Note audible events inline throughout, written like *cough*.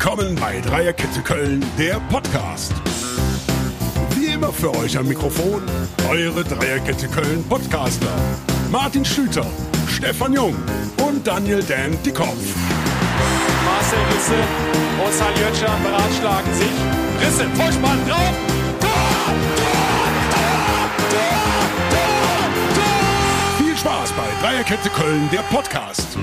Willkommen bei Dreierkette Köln, der Podcast. Wie immer für euch am Mikrofon eure Dreierkette Köln Podcaster. Martin Schlüter, Stefan Jung und Daniel Dan Dickhoff. Marcel Risse und Saljötscher beratschlagen sich. Risse, Vorspann drauf. Tor, Tor, Tor. Viel Spaß bei Dreierkette Köln, der Podcast.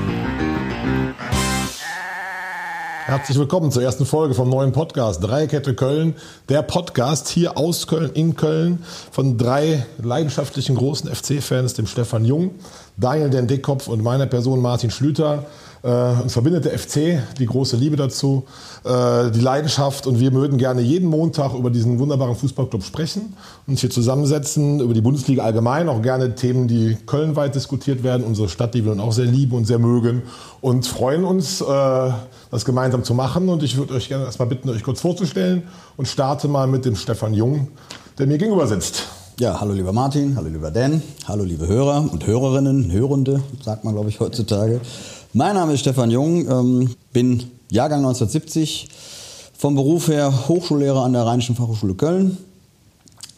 Herzlich willkommen zur ersten Folge vom neuen Podcast Dreierkette Köln. Der Podcast hier aus Köln, in Köln, von drei leidenschaftlichen großen FC-Fans, dem Stefan Jung, Daniel Den Dickkopf und meiner Person Martin Schlüter. Äh, uns verbindet der FC, die große Liebe dazu, äh, die Leidenschaft und wir würden gerne jeden Montag über diesen wunderbaren Fußballclub sprechen, uns hier zusammensetzen, über die Bundesliga allgemein, auch gerne Themen, die kölnweit diskutiert werden, unsere Stadt, die wir auch sehr lieben und sehr mögen und freuen uns, äh, das gemeinsam zu machen. Und ich würde euch gerne erstmal bitten, euch kurz vorzustellen und starte mal mit dem Stefan Jung, der mir gegenüber sitzt. Ja, hallo lieber Martin, hallo lieber Dan, hallo liebe Hörer und Hörerinnen, Hörende, sagt man glaube ich heutzutage. Mein Name ist Stefan Jung, ähm, bin Jahrgang 1970, vom Beruf her Hochschullehrer an der Rheinischen Fachhochschule Köln.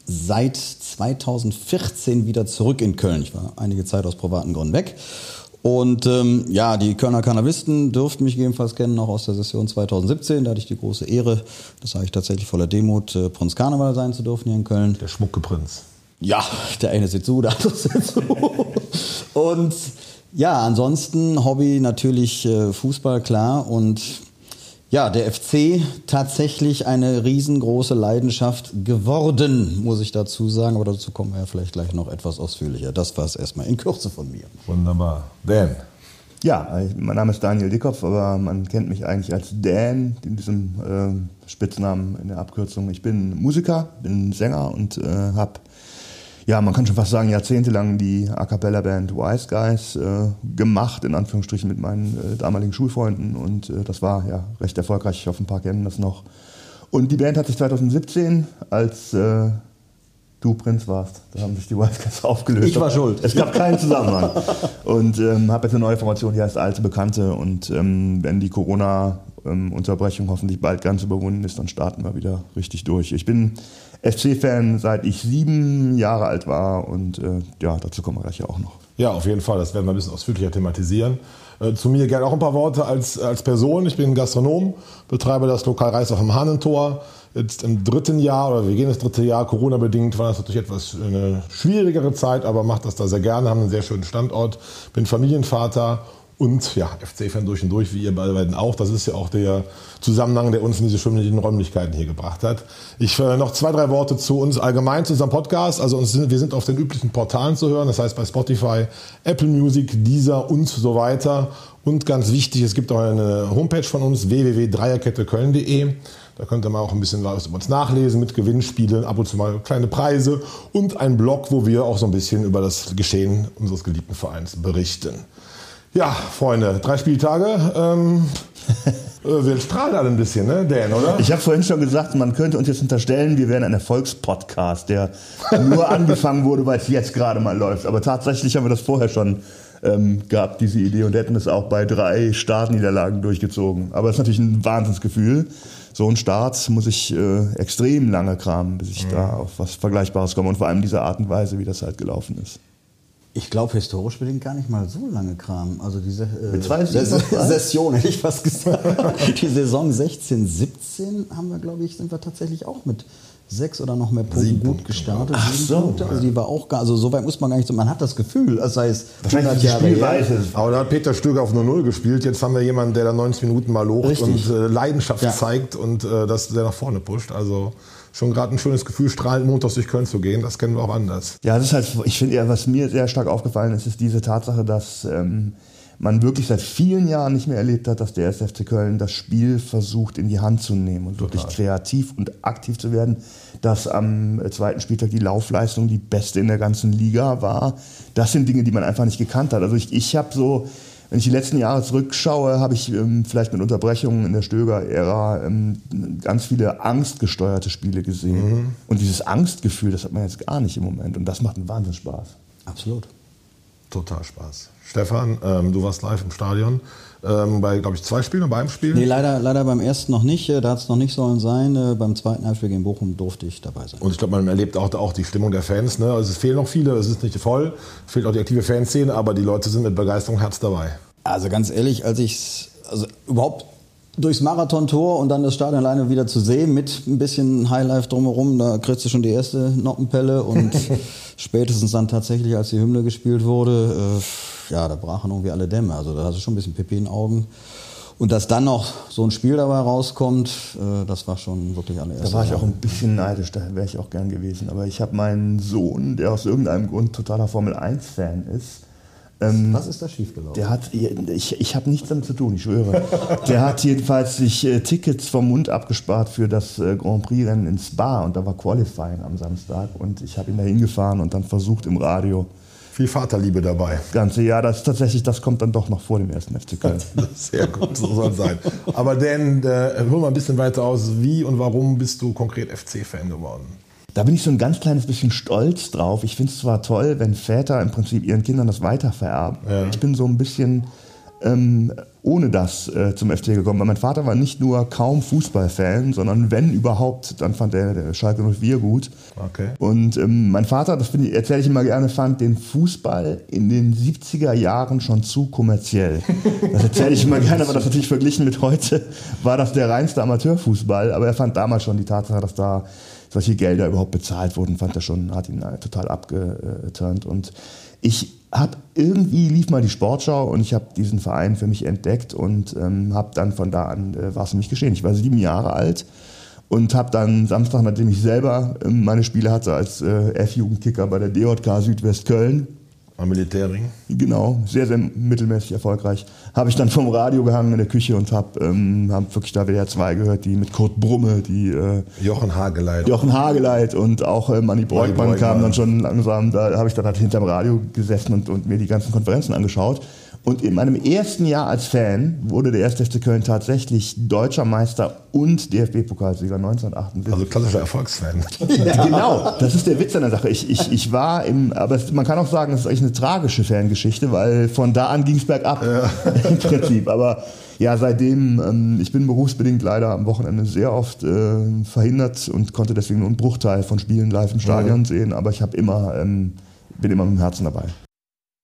Seit 2014 wieder zurück in Köln. Ich war einige Zeit aus privaten Gründen weg. Und ähm, ja, die Kölner Cannabisten dürften mich jedenfalls kennen, auch aus der Session 2017. Da hatte ich die große Ehre, das sage ich tatsächlich voller Demut, äh, Prinz Karneval sein zu dürfen hier in Köln. Der schmucke Prinz. Ja, der eine sieht zu, der andere sieht zu. *laughs* Und ja, ansonsten Hobby natürlich äh, Fußball, klar. Und ja, der FC tatsächlich eine riesengroße Leidenschaft geworden, muss ich dazu sagen. Aber dazu kommen wir ja vielleicht gleich noch etwas ausführlicher. Das war es erstmal in Kürze von mir. Wunderbar. Dan. Ja, mein Name ist Daniel Dickhoff, aber man kennt mich eigentlich als Dan, in diesem äh, Spitznamen in der Abkürzung. Ich bin Musiker, bin Sänger und äh, habe ja, man kann schon fast sagen, jahrzehntelang die A Cappella Band Wise Guys äh, gemacht, in Anführungsstrichen mit meinen äh, damaligen Schulfreunden. Und äh, das war ja recht erfolgreich. Ich hoffe, ein paar kennen das noch. Und die Band hat sich 2017, als äh, du Prinz warst, da haben sich die Wise Guys aufgelöst. Ich war schuld. Es gab keinen Zusammenhang. und ähm, habe jetzt eine neue Formation, die heißt Alte Bekannte. Und ähm, wenn die Corona-Unterbrechung hoffentlich bald ganz überwunden ist, dann starten wir wieder richtig durch. Ich bin FC-Fan, seit ich sieben Jahre alt war und äh, ja, dazu kommen wir gleich ja auch noch. Ja, auf jeden Fall. Das werden wir ein bisschen ausführlicher thematisieren. Äh, zu mir gerne auch ein paar Worte als, als Person. Ich bin Gastronom, betreibe das Lokal Reis auf dem Hahnentor. Jetzt im dritten Jahr oder wir gehen das dritte Jahr, Corona-bedingt, war das natürlich etwas eine schwierigere Zeit, aber mache das da sehr gerne, haben einen sehr schönen Standort, bin Familienvater und ja, FC-Fan durch und durch, wie ihr beiden auch. Das ist ja auch der Zusammenhang, der uns in diese schwimmenden Räumlichkeiten hier gebracht hat. Ich äh, noch zwei, drei Worte zu uns allgemein, zu unserem Podcast. Also uns sind, wir sind auf den üblichen Portalen zu hören, das heißt bei Spotify, Apple Music, Deezer und so weiter. Und ganz wichtig, es gibt auch eine Homepage von uns, www.dreierketteköln.de. Da könnt ihr mal auch ein bisschen was über uns nachlesen mit Gewinnspielen, ab und zu mal kleine Preise und ein Blog, wo wir auch so ein bisschen über das Geschehen unseres geliebten Vereins berichten. Ja, Freunde, drei Spieltage. Ähm, *laughs* wir strahlen alle ein bisschen, ne, Dan, oder? Ich habe vorhin schon gesagt, man könnte uns jetzt unterstellen, wir wären ein Erfolgspodcast, der nur *laughs* angefangen wurde, weil es jetzt gerade mal läuft. Aber tatsächlich haben wir das vorher schon ähm, gehabt, diese Idee, und hätten es auch bei drei Startniederlagen durchgezogen. Aber es ist natürlich ein Wahnsinnsgefühl. So ein Start muss ich äh, extrem lange kramen, bis ich mhm. da auf was Vergleichbares komme. Und vor allem diese Art und Weise, wie das halt gelaufen ist. Ich glaube, historisch bedingt gar nicht mal so lange Kram. Also diese äh, Ses Session, hätte ich fast gesagt. *laughs* die Saison 16, 17 haben wir, glaube ich, sind wir tatsächlich auch mit sechs oder noch mehr Punkten Sieben gut gestartet. Ach so. Punkte. Also die war auch gar, also so weit muss man gar nicht so, man hat das Gefühl, als sei es Wahrscheinlich die Spielweise. Aber da hat Peter Stöger auf 0-0 gespielt. Jetzt haben wir jemanden, der da 90 Minuten mal locht Richtig. und äh, Leidenschaft ja. zeigt und äh, das, der nach vorne pusht. Also schon gerade ein schönes Gefühl, strahlend montags durch Köln zu gehen. Das kennen wir auch anders. Ja, das ist halt, ich finde ja, was mir sehr stark aufgefallen ist, ist diese Tatsache, dass ähm, man wirklich seit vielen Jahren nicht mehr erlebt hat, dass der SFC Köln das Spiel versucht in die Hand zu nehmen und Total. wirklich kreativ und aktiv zu werden. Dass am zweiten Spieltag die Laufleistung die beste in der ganzen Liga war. Das sind Dinge, die man einfach nicht gekannt hat. Also ich, ich habe so wenn ich die letzten Jahre zurückschaue, habe ich ähm, vielleicht mit Unterbrechungen in der Stöger-Ära ähm, ganz viele angstgesteuerte Spiele gesehen. Mhm. Und dieses Angstgefühl, das hat man jetzt gar nicht im Moment. Und das macht einen Wahnsinn Spaß. Absolut. Total Spaß. Stefan, ähm, du warst live im Stadion. Ähm, bei, glaube ich, zwei Spielen oder beim Spiel? Nee, leider, leider beim ersten noch nicht. äh, Da hat es noch nicht sollen sein. Äh, Beim zweiten Heimspiel gegen Bochum durfte ich dabei sein. Und ich glaube, man erlebt auch, auch die Stimmung der Fans. Ne? Also es fehlen noch viele, es ist nicht voll, es fehlt auch die aktive Fanszene, aber die Leute sind mit Begeisterung Herz dabei. Also ganz ehrlich, als ich also überhaupt durchs Marathontor und dann das Stadion alleine wieder zu sehen mit ein bisschen Highlife drumherum, da kriegst du schon die erste Noppenpelle und *laughs* spätestens dann tatsächlich, als die Hymne gespielt wurde, äh, ja, da brachen irgendwie alle Dämme. Also da hast du schon ein bisschen Pipi in den Augen. Und dass dann noch so ein Spiel dabei rauskommt, äh, das war schon wirklich allererst. Da war ich auch ein bisschen neidisch, da wäre ich auch gern gewesen. Aber ich habe meinen Sohn, der aus irgendeinem Grund totaler Formel-1-Fan ist, ähm, Was ist da schiefgelaufen? der hat, ich, ich habe nichts damit zu tun, ich schwöre. *laughs* Der hat jedenfalls sich äh, Tickets vom Mund abgespart für das äh, Grand Prix-Rennen in Spa und da war Qualifying am Samstag und ich habe ihn da hingefahren und dann versucht im Radio. Viel Vaterliebe dabei. Das ganze Jahr, das ist tatsächlich, das kommt dann doch noch vor dem ersten FC Köln. *laughs* Sehr gut, so soll es sein. Aber Dan, äh, hol mal ein bisschen weiter aus. Wie und warum bist du konkret FC-Fan geworden? Da bin ich so ein ganz kleines bisschen stolz drauf. Ich finde es zwar toll, wenn Väter im Prinzip ihren Kindern das weitervererben. Ich bin so ein bisschen ähm, ohne das äh, zum FC gekommen. Weil mein Vater war nicht nur kaum Fußballfan, sondern wenn überhaupt, dann fand er der Schalke 04 gut. Okay. Und ähm, mein Vater, das erzähle ich immer gerne, fand den Fußball in den 70er Jahren schon zu kommerziell. Das erzähle ich immer gerne, aber das natürlich verglichen mit heute war das der reinste Amateurfußball. Aber er fand damals schon die Tatsache, dass da solche Gelder überhaupt bezahlt wurden, fand er schon, hat ihn äh, total abgeturnt. Und ich habe irgendwie lief mal die Sportschau und ich habe diesen Verein für mich entdeckt und ähm, habe dann von da an äh, war es für mich geschehen. Ich war sieben Jahre alt und habe dann Samstag, nachdem ich selber ähm, meine Spiele hatte als äh, F-Jugendkicker bei der DJK Südwestköln, Am Militärring? genau, sehr, sehr mittelmäßig erfolgreich, habe ich dann vom Radio gehangen in der Küche und habe ähm, hab wirklich da WDR 2 gehört, die mit Kurt Brumme, die äh, Jochen Hageleit. Jochen Hageleit und auch äh, Manni Breukmann kamen dann schon langsam, da habe ich dann halt hinterm Radio gesessen und, und mir die ganzen Konferenzen angeschaut. Und in meinem ersten Jahr als Fan wurde der 1. FC Köln tatsächlich deutscher Meister und DFB-Pokalsieger 1978. Also klassischer Erfolgsfan. *laughs* genau, das ist der Witz an der Sache. Ich, ich, ich war im, aber man kann auch sagen, es ist eigentlich eine tragische Fangeschichte, weil von da an ging es bergab *laughs* im Prinzip. Aber ja, seitdem, ähm, ich bin berufsbedingt leider am Wochenende sehr oft äh, verhindert und konnte deswegen nur einen Bruchteil von Spielen live im Stadion sehen, aber ich habe immer, ähm, bin immer mit dem Herzen dabei.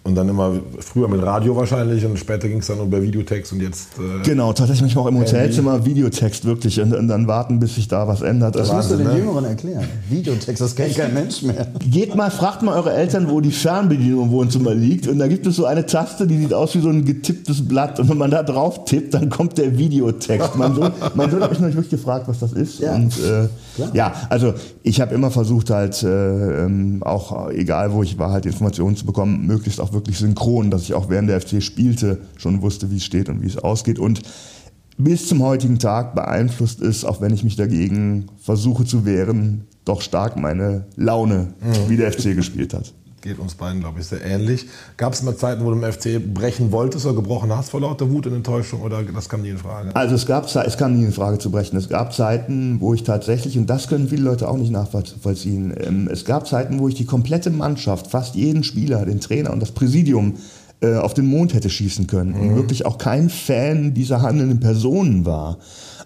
Und dann immer früher mit Radio wahrscheinlich und später ging es dann über Videotext und jetzt. Äh, Genau, tatsächlich manchmal auch im Hotelzimmer Videotext wirklich und, und dann warten, bis sich da was ändert. Das musst du den ne? Jüngeren erklären. Videotext, das kennt kein Mensch mehr. Geht mal, fragt mal eure Eltern, wo die Fernbedienung im Wohnzimmer liegt. Und da gibt es so eine Taste, die sieht aus wie so ein getipptes Blatt. Und wenn man da drauf tippt, dann kommt der Videotext. Mein Sohn, mein Sohn hat mich noch nicht wirklich gefragt, was das ist. Ja. Und äh, ja, also ich habe immer versucht halt, äh, ähm, auch egal wo ich war, halt Informationen zu bekommen, möglichst auch wirklich synchron, dass ich auch während der FC spielte schon wusste, wie es steht und wie es ausgeht. Und bis zum heutigen Tag beeinflusst ist, auch wenn ich mich dagegen versuche zu wehren, doch stark meine Laune, wie der FC gespielt hat. Geht uns beiden, glaube ich, sehr ähnlich. Gab es mal Zeiten, wo du im FC brechen wolltest oder gebrochen hast vor lauter Wut und Enttäuschung oder das kam nie in Frage? Also es gab es kam nie in Frage zu brechen. Es gab Zeiten, wo ich tatsächlich, und das können viele Leute auch nicht nachvollziehen, ähm, es gab Zeiten, wo ich die komplette Mannschaft, fast jeden Spieler, den Trainer und das Präsidium äh, auf den Mond hätte schießen können und wirklich auch kein Fan dieser handelnden Personen war.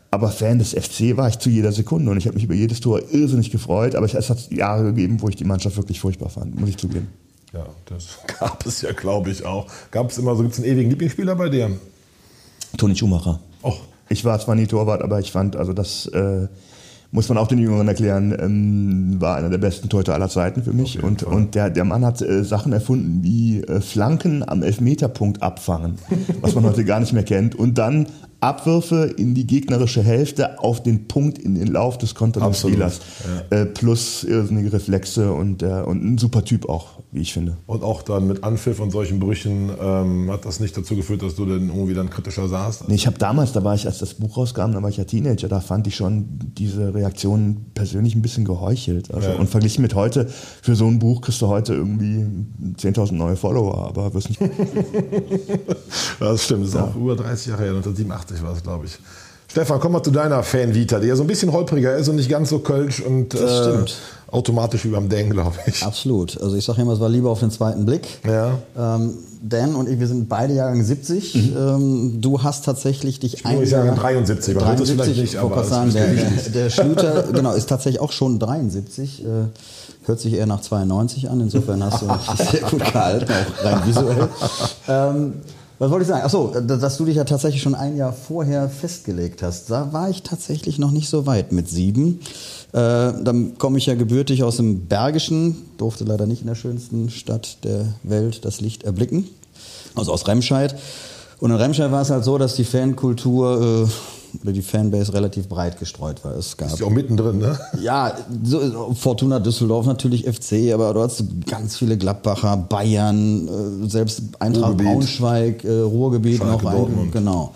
Aber Fan des FC war ich zu jeder Sekunde und ich habe mich über jedes Tor irrsinnig gefreut. Aber es hat Jahre gegeben, wo ich die Mannschaft wirklich furchtbar fand, muss ich zugeben. Ja, das *laughs* gab es ja, glaube ich, auch. Gab es immer so, gibt es einen ewigen Lieblingsspieler bei dir? Toni Schumacher. Och, Ich war zwar nie Torwart, aber ich fand, also das äh, muss man auch den Jüngeren erklären, ähm, war einer der besten Torhüter aller Zeiten für mich. Und, und der, der Mann hat äh, Sachen erfunden wie äh, Flanken am Elfmeterpunkt abfangen, was man heute gar nicht mehr kennt. Und dann Abwürfe in die gegnerische Hälfte auf den Punkt in den Lauf des Absolut, Spielers. Äh, plus irrsinnige Reflexe und, äh, und ein super Typ auch, wie ich finde. Und auch dann mit Anpfiff und solchen Brüchen ähm, hat das nicht dazu geführt, dass du dann irgendwie dann kritischer saßt? Nee, ich habe damals, da war ich, als das Buch rauskam, da war ich ja Teenager, da fand ich schon diese Reaktion persönlich ein bisschen geheuchelt. Also, Ja. Und verglichen mit heute, für so ein Buch kriegst du heute irgendwie 10.000 neue Follower, aber wirst nicht. *laughs* Das stimmt, das ist auch über 30 Jahre her, 1987 war es, glaube ich. Stefan, komm mal zu deiner Fan-Vita, die ja so ein bisschen holpriger ist und nicht ganz so kölsch und stimmt. automatisch wie beim Dan, glaube ich. Absolut. Also ich sage immer, es war lieber auf den zweiten Blick. Ja. Ähm, Dan und ich, wir sind beide Jahrgang 70. Ähm, du hast tatsächlich dich Mhm. Ich Jahrgang 73, man hört das vielleicht nicht, aber sagen, der, der, der Schlüter, genau, ist tatsächlich auch schon 73. Äh, hört sich eher nach 92 an. Insofern hast du *laughs* dich sehr gut gehalten, auch rein visuell. Ähm, was wollte ich sagen? Achso, dass du dich ja tatsächlich schon ein Jahr vorher festgelegt hast. Da war ich tatsächlich noch nicht so weit mit sieben. Äh, dann komme ich ja gebürtig aus dem Bergischen, durfte leider nicht in der schönsten Stadt der Welt das Licht erblicken, also aus Remscheid. Und in Remscheid war es halt so, dass die Fankultur äh, oder die Fanbase relativ breit gestreut war. Es gab Ist ja auch mittendrin, ne? ja, so, Fortuna Düsseldorf natürlich FC, aber du hast ganz viele Gladbacher, Bayern, äh, selbst Eintracht Ruhrgebiet. Braunschweig, äh, Ruhrgebiet Schalke, noch Dortmund. genau.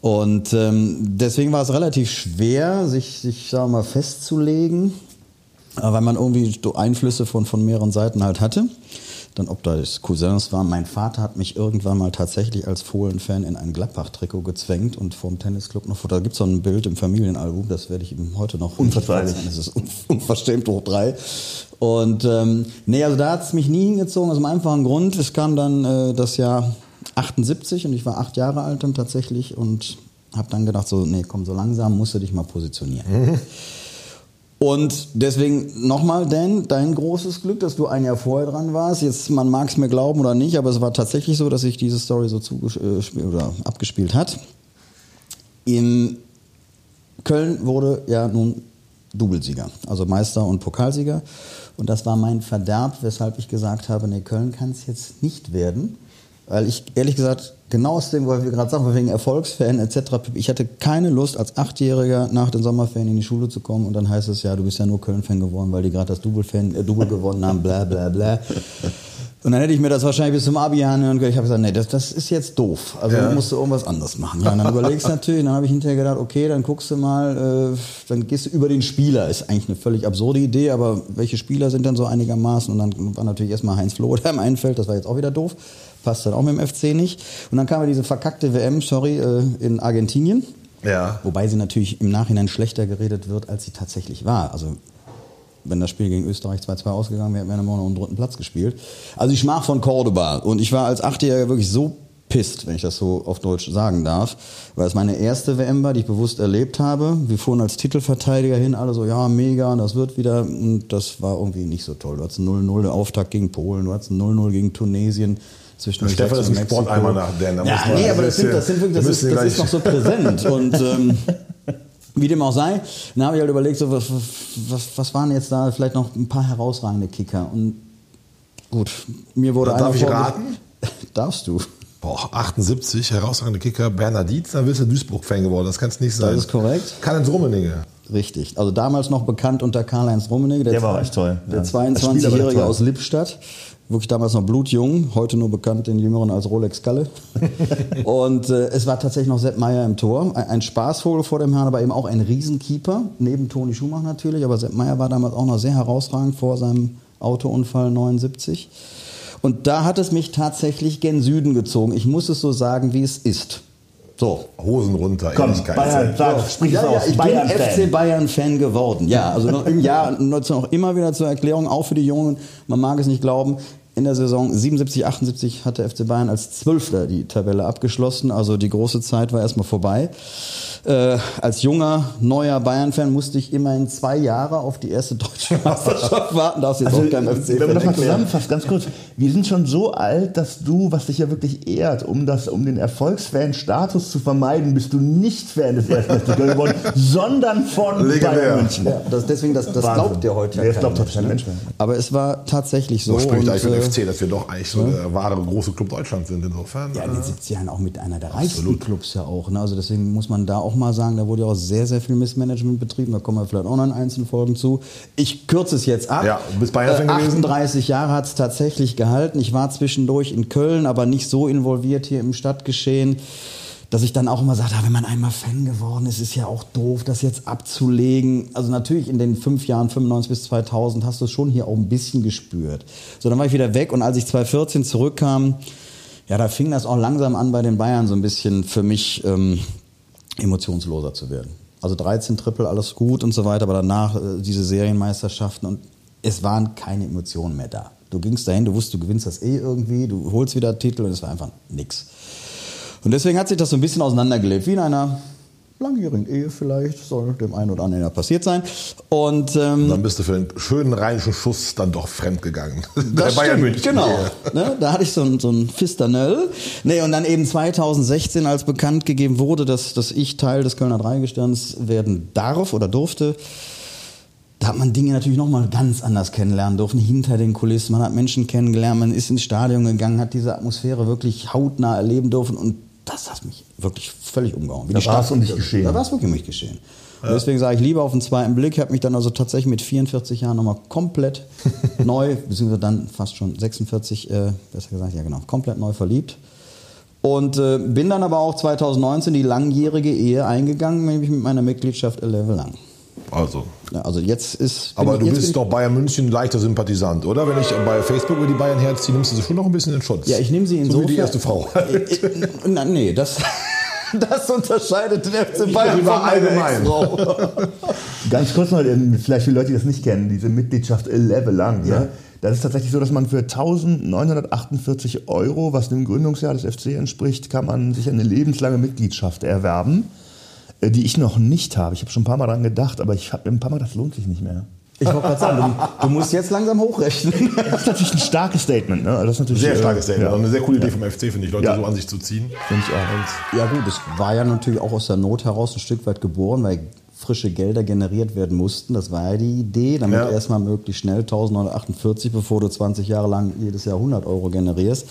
Und ähm, deswegen war es relativ schwer, sich, sich sagen wir mal, festzulegen, äh, weil man irgendwie Einflüsse von, von mehreren Seiten halt hatte. Dann, ob das Cousins waren. Mein Vater hat mich irgendwann mal tatsächlich als Fohlen-Fan in ein Gladbach-Trikot gezwängt und vom Tennisclub noch. Da gibt es so ein Bild im Familienalbum, das werde ich ihm heute noch. Unverzeihlich. Das ist un- unverschämt hoch drei. Und ähm, nee, also da hat es mich nie hingezogen, aus einem einfachen Grund. Es kam dann äh, das Jahr 78 und ich war acht Jahre alt dann tatsächlich und habe dann gedacht, so, nee, komm, so langsam musst du dich mal positionieren. *laughs* Und deswegen nochmal, Dan, dein großes Glück, dass du ein Jahr vorher dran warst. Jetzt, man mag es mir glauben oder nicht, aber es war tatsächlich so, dass sich diese Story so zugespielt oder abgespielt hat. In Köln wurde ja nun Doublesieger, also Meister und Pokalsieger. Und das war mein Verderb, weshalb ich gesagt habe, nee, Köln kann es jetzt nicht werden. Weil ich ehrlich gesagt, genau aus dem, weil wir gerade sagen, wegen Erfolgsfan etc., ich hatte keine Lust, als Achtjähriger nach den Sommerferien in die Schule zu kommen und dann heißt es ja, du bist ja nur Köln-Fan geworden, weil die gerade das Double-Fan, äh, Double gewonnen haben, bla bla bla. Und dann hätte ich mir das wahrscheinlich bis zum Abi anhören können. Ich habe gesagt, nee, das, das ist jetzt doof. Also Ja. du musst du irgendwas anderes machen. Ja, und dann überlegst du natürlich, dann habe ich hinterher gedacht, okay, dann guckst du mal, äh, dann gehst du über den Spieler. Ist eigentlich eine völlig absurde Idee, aber welche Spieler sind dann so einigermaßen? Und dann war natürlich erstmal Heinz Floh, der im Einfeld, das war jetzt auch wieder doof. Passt dann auch mit dem FC nicht. Und dann kam ja diese verkackte WM, sorry, äh, in Argentinien. Ja. Wobei sie natürlich im Nachhinein schlechter geredet wird, als sie tatsächlich war. Also wenn das Spiel gegen Österreich 2-2 ausgegangen wäre, hätten wir noch einen dritten Platz gespielt. Also ich schmach von Cordoba. Und ich war als Achtjähriger wirklich so pisst, wenn ich das so auf Deutsch sagen darf, weil es meine erste WM war, die ich bewusst erlebt habe. Wir fuhren als Titelverteidiger hin, alle so, ja, mega, das wird wieder. Und das war irgendwie nicht so toll. Du hattest einen 0-0 Auftakt gegen Polen, du hattest einen 0-0 gegen Tunesien. Zwischen Stefan ist ein Sporteimer nach Dan, da Ja, muss man- nee, aber da das, sind, das, sind wirklich, da das, ist, das ist noch so präsent. *laughs* Und ähm, wie dem auch sei, dann habe ich halt überlegt, so, was, was, was waren jetzt da vielleicht noch ein paar herausragende Kicker. Und gut, mir wurde Darf einer ich raten? *laughs* Darfst du. Boah, 78, herausragende Kicker, Bernhard Dietz, dann bist du Duisburg-Fan geworden, das kann es nicht sein. Das ist korrekt. Karl-Heinz Rummenigge. Richtig. Also damals noch bekannt unter Karl-Heinz Rummenigge. Der war echt toll, Der ja. Als Spieler war der 22-Jährige toll. aus Lippstadt. Wirklich damals noch blutjung, heute nur bekannt den Jüngeren als Rolex Kalle. *laughs* und äh, es war tatsächlich noch Sepp Meier im Tor. Ein, ein Spaßvogel vor dem Herrn, aber eben auch ein Riesenkeeper. Neben Toni Schumacher natürlich, aber Sepp Meier war damals auch noch sehr herausragend vor seinem Autounfall 79. Und da hat es mich tatsächlich gen Süden gezogen. Ich muss es so sagen, wie es ist. So, Hosen runter, Komm. Bayern, sag, sprich ja, es ja, aus. ich Bayern bin FC Bayern-Fan geworden. Ja, also noch im Jahr, *laughs* noch immer wieder zur Erklärung, auch für die Jungen, man mag es nicht glauben, in der Saison 77, 78 hat der FC Bayern als Zwölfter die Tabelle abgeschlossen. Also die große Zeit war erstmal vorbei. Äh, als junger, neuer Bayern-Fan musste ich immerhin zwei Jahre auf die erste deutsche *laughs* Meisterschaft warten. Darfst jetzt Also, auch kein wenn man das mal zusammenfasst, ganz kurz. Wir sind schon so alt, dass du, was dich ja wirklich ehrt, um, das, um den Erfolgsfan-Status zu vermeiden, bist du nicht Fan des 1. FC Köln geworden, *laughs* sondern von Legendär. Bayern München. Ja, das, deswegen, das, das Wahnsinn. glaubt ja heute ja Nee, das kein glaubt heute kein Mensch mehr. Aber es war tatsächlich so. So spricht und, eigentlich FC, dass wir doch eigentlich so der wahre große Club Deutschlands sind. Insofern. Ja, in den äh, 70ern auch mit einer der reichsten Clubs ja auch. Ne? Also deswegen muss man da auch mal sagen, da wurde ja auch sehr, sehr viel Missmanagement betrieben. Da kommen wir vielleicht auch noch in einzelnen Folgen zu. Ich kürze es jetzt ab. Ja, du bist Bayern-Fan Äh, gewesen? 38 Jahre hat es tatsächlich gehalten. Ich war zwischendurch in Köln, aber nicht so involviert hier im Stadtgeschehen. Dass ich dann auch immer sagte, ah, wenn man einmal Fan geworden ist, ist ja auch doof, das jetzt abzulegen. Also natürlich in den fünf Jahren, 95 bis 2000, hast du es schon hier auch ein bisschen gespürt. So, dann war ich wieder weg und als ich 2014 zurückkam, ja, da fing das auch langsam an bei den Bayern so ein bisschen für mich ähm, emotionsloser zu werden. Also 13 Triple, alles gut und so weiter, aber danach äh, diese Serienmeisterschaften und es waren keine Emotionen mehr da. Du gingst dahin, du wusstest, du gewinnst das eh irgendwie, du holst wieder Titel und es war einfach nix. Und deswegen hat sich das so ein bisschen auseinandergelebt, wie in einer langjährigen Ehe vielleicht, soll dem einen oder anderen ja passiert sein. Und ähm, Dann bist du für einen schönen rheinischen Schuss dann doch fremdgegangen. das *laughs* Bei Bayern München. Genau. Ne, da hatte ich so ein, so ein Fisternell. Nee, und dann eben 2016, als bekannt gegeben wurde, dass, dass ich Teil des Kölner Dreigestirns werden darf oder durfte, da hat man Dinge natürlich nochmal ganz anders kennenlernen dürfen, hinter den Kulissen. Man hat Menschen kennengelernt, man ist ins Stadion gegangen, hat diese Atmosphäre wirklich hautnah erleben dürfen und das hat mich wirklich völlig umgehauen. Wie Da war es um dich geschehen. Da war es wirklich um mich geschehen. Und deswegen sage ich lieber auf den zweiten Blick. Ich habe mich dann also tatsächlich mit 44 Jahren nochmal komplett *laughs* neu, beziehungsweise dann fast schon 46, äh, besser gesagt, ja genau, komplett neu verliebt. Und äh, bin dann aber auch 2019 die langjährige Ehe eingegangen, nämlich mit meiner Mitgliedschaft 11 lang. Also. Ja, also jetzt ist. Aber ich- du jetzt bist doch Bayern München leichter Sympathisant, oder? Wenn ich bei Facebook über die Bayern herziehe, nimmst du sie schon noch ein bisschen in Schutz. ich, Ja, ich nehme sie So insofern. wie die erste Frau. Äh, äh, na, nee, das, *laughs* das unterscheidet den FC Bayern von allgemein. *laughs* Ganz kurz noch, ähm, vielleicht für Leute, die das nicht kennen, diese Mitgliedschaft 11 lang. Ja. Das ist tatsächlich so, dass man für 1948 Euro, was dem Gründungsjahr des FC entspricht, kann man sich eine lebenslange Mitgliedschaft erwerben, äh, die ich noch nicht habe. Ich habe schon ein paar Mal daran gedacht, aber ich habe ein paar Mal, das lohnt sich nicht mehr. Ich wollte gerade sagen, du, du musst jetzt langsam hochrechnen. *laughs* Das ist natürlich ein starkes Statement. Ne? Das ist natürlich, Sehr äh, starkes Statement. Ja, Und eine sehr coole Idee vom FC, finde ich, Leute Ja. so an sich zu ziehen. finde ich auch. Ja gut, es war ja natürlich auch aus der Not heraus ein Stück weit geboren, weil frische Gelder generiert werden mussten. Das war ja die Idee, damit Ja. erstmal möglichst schnell 1948, bevor du 20 Jahre lang jedes Jahr 100 Euro generierst.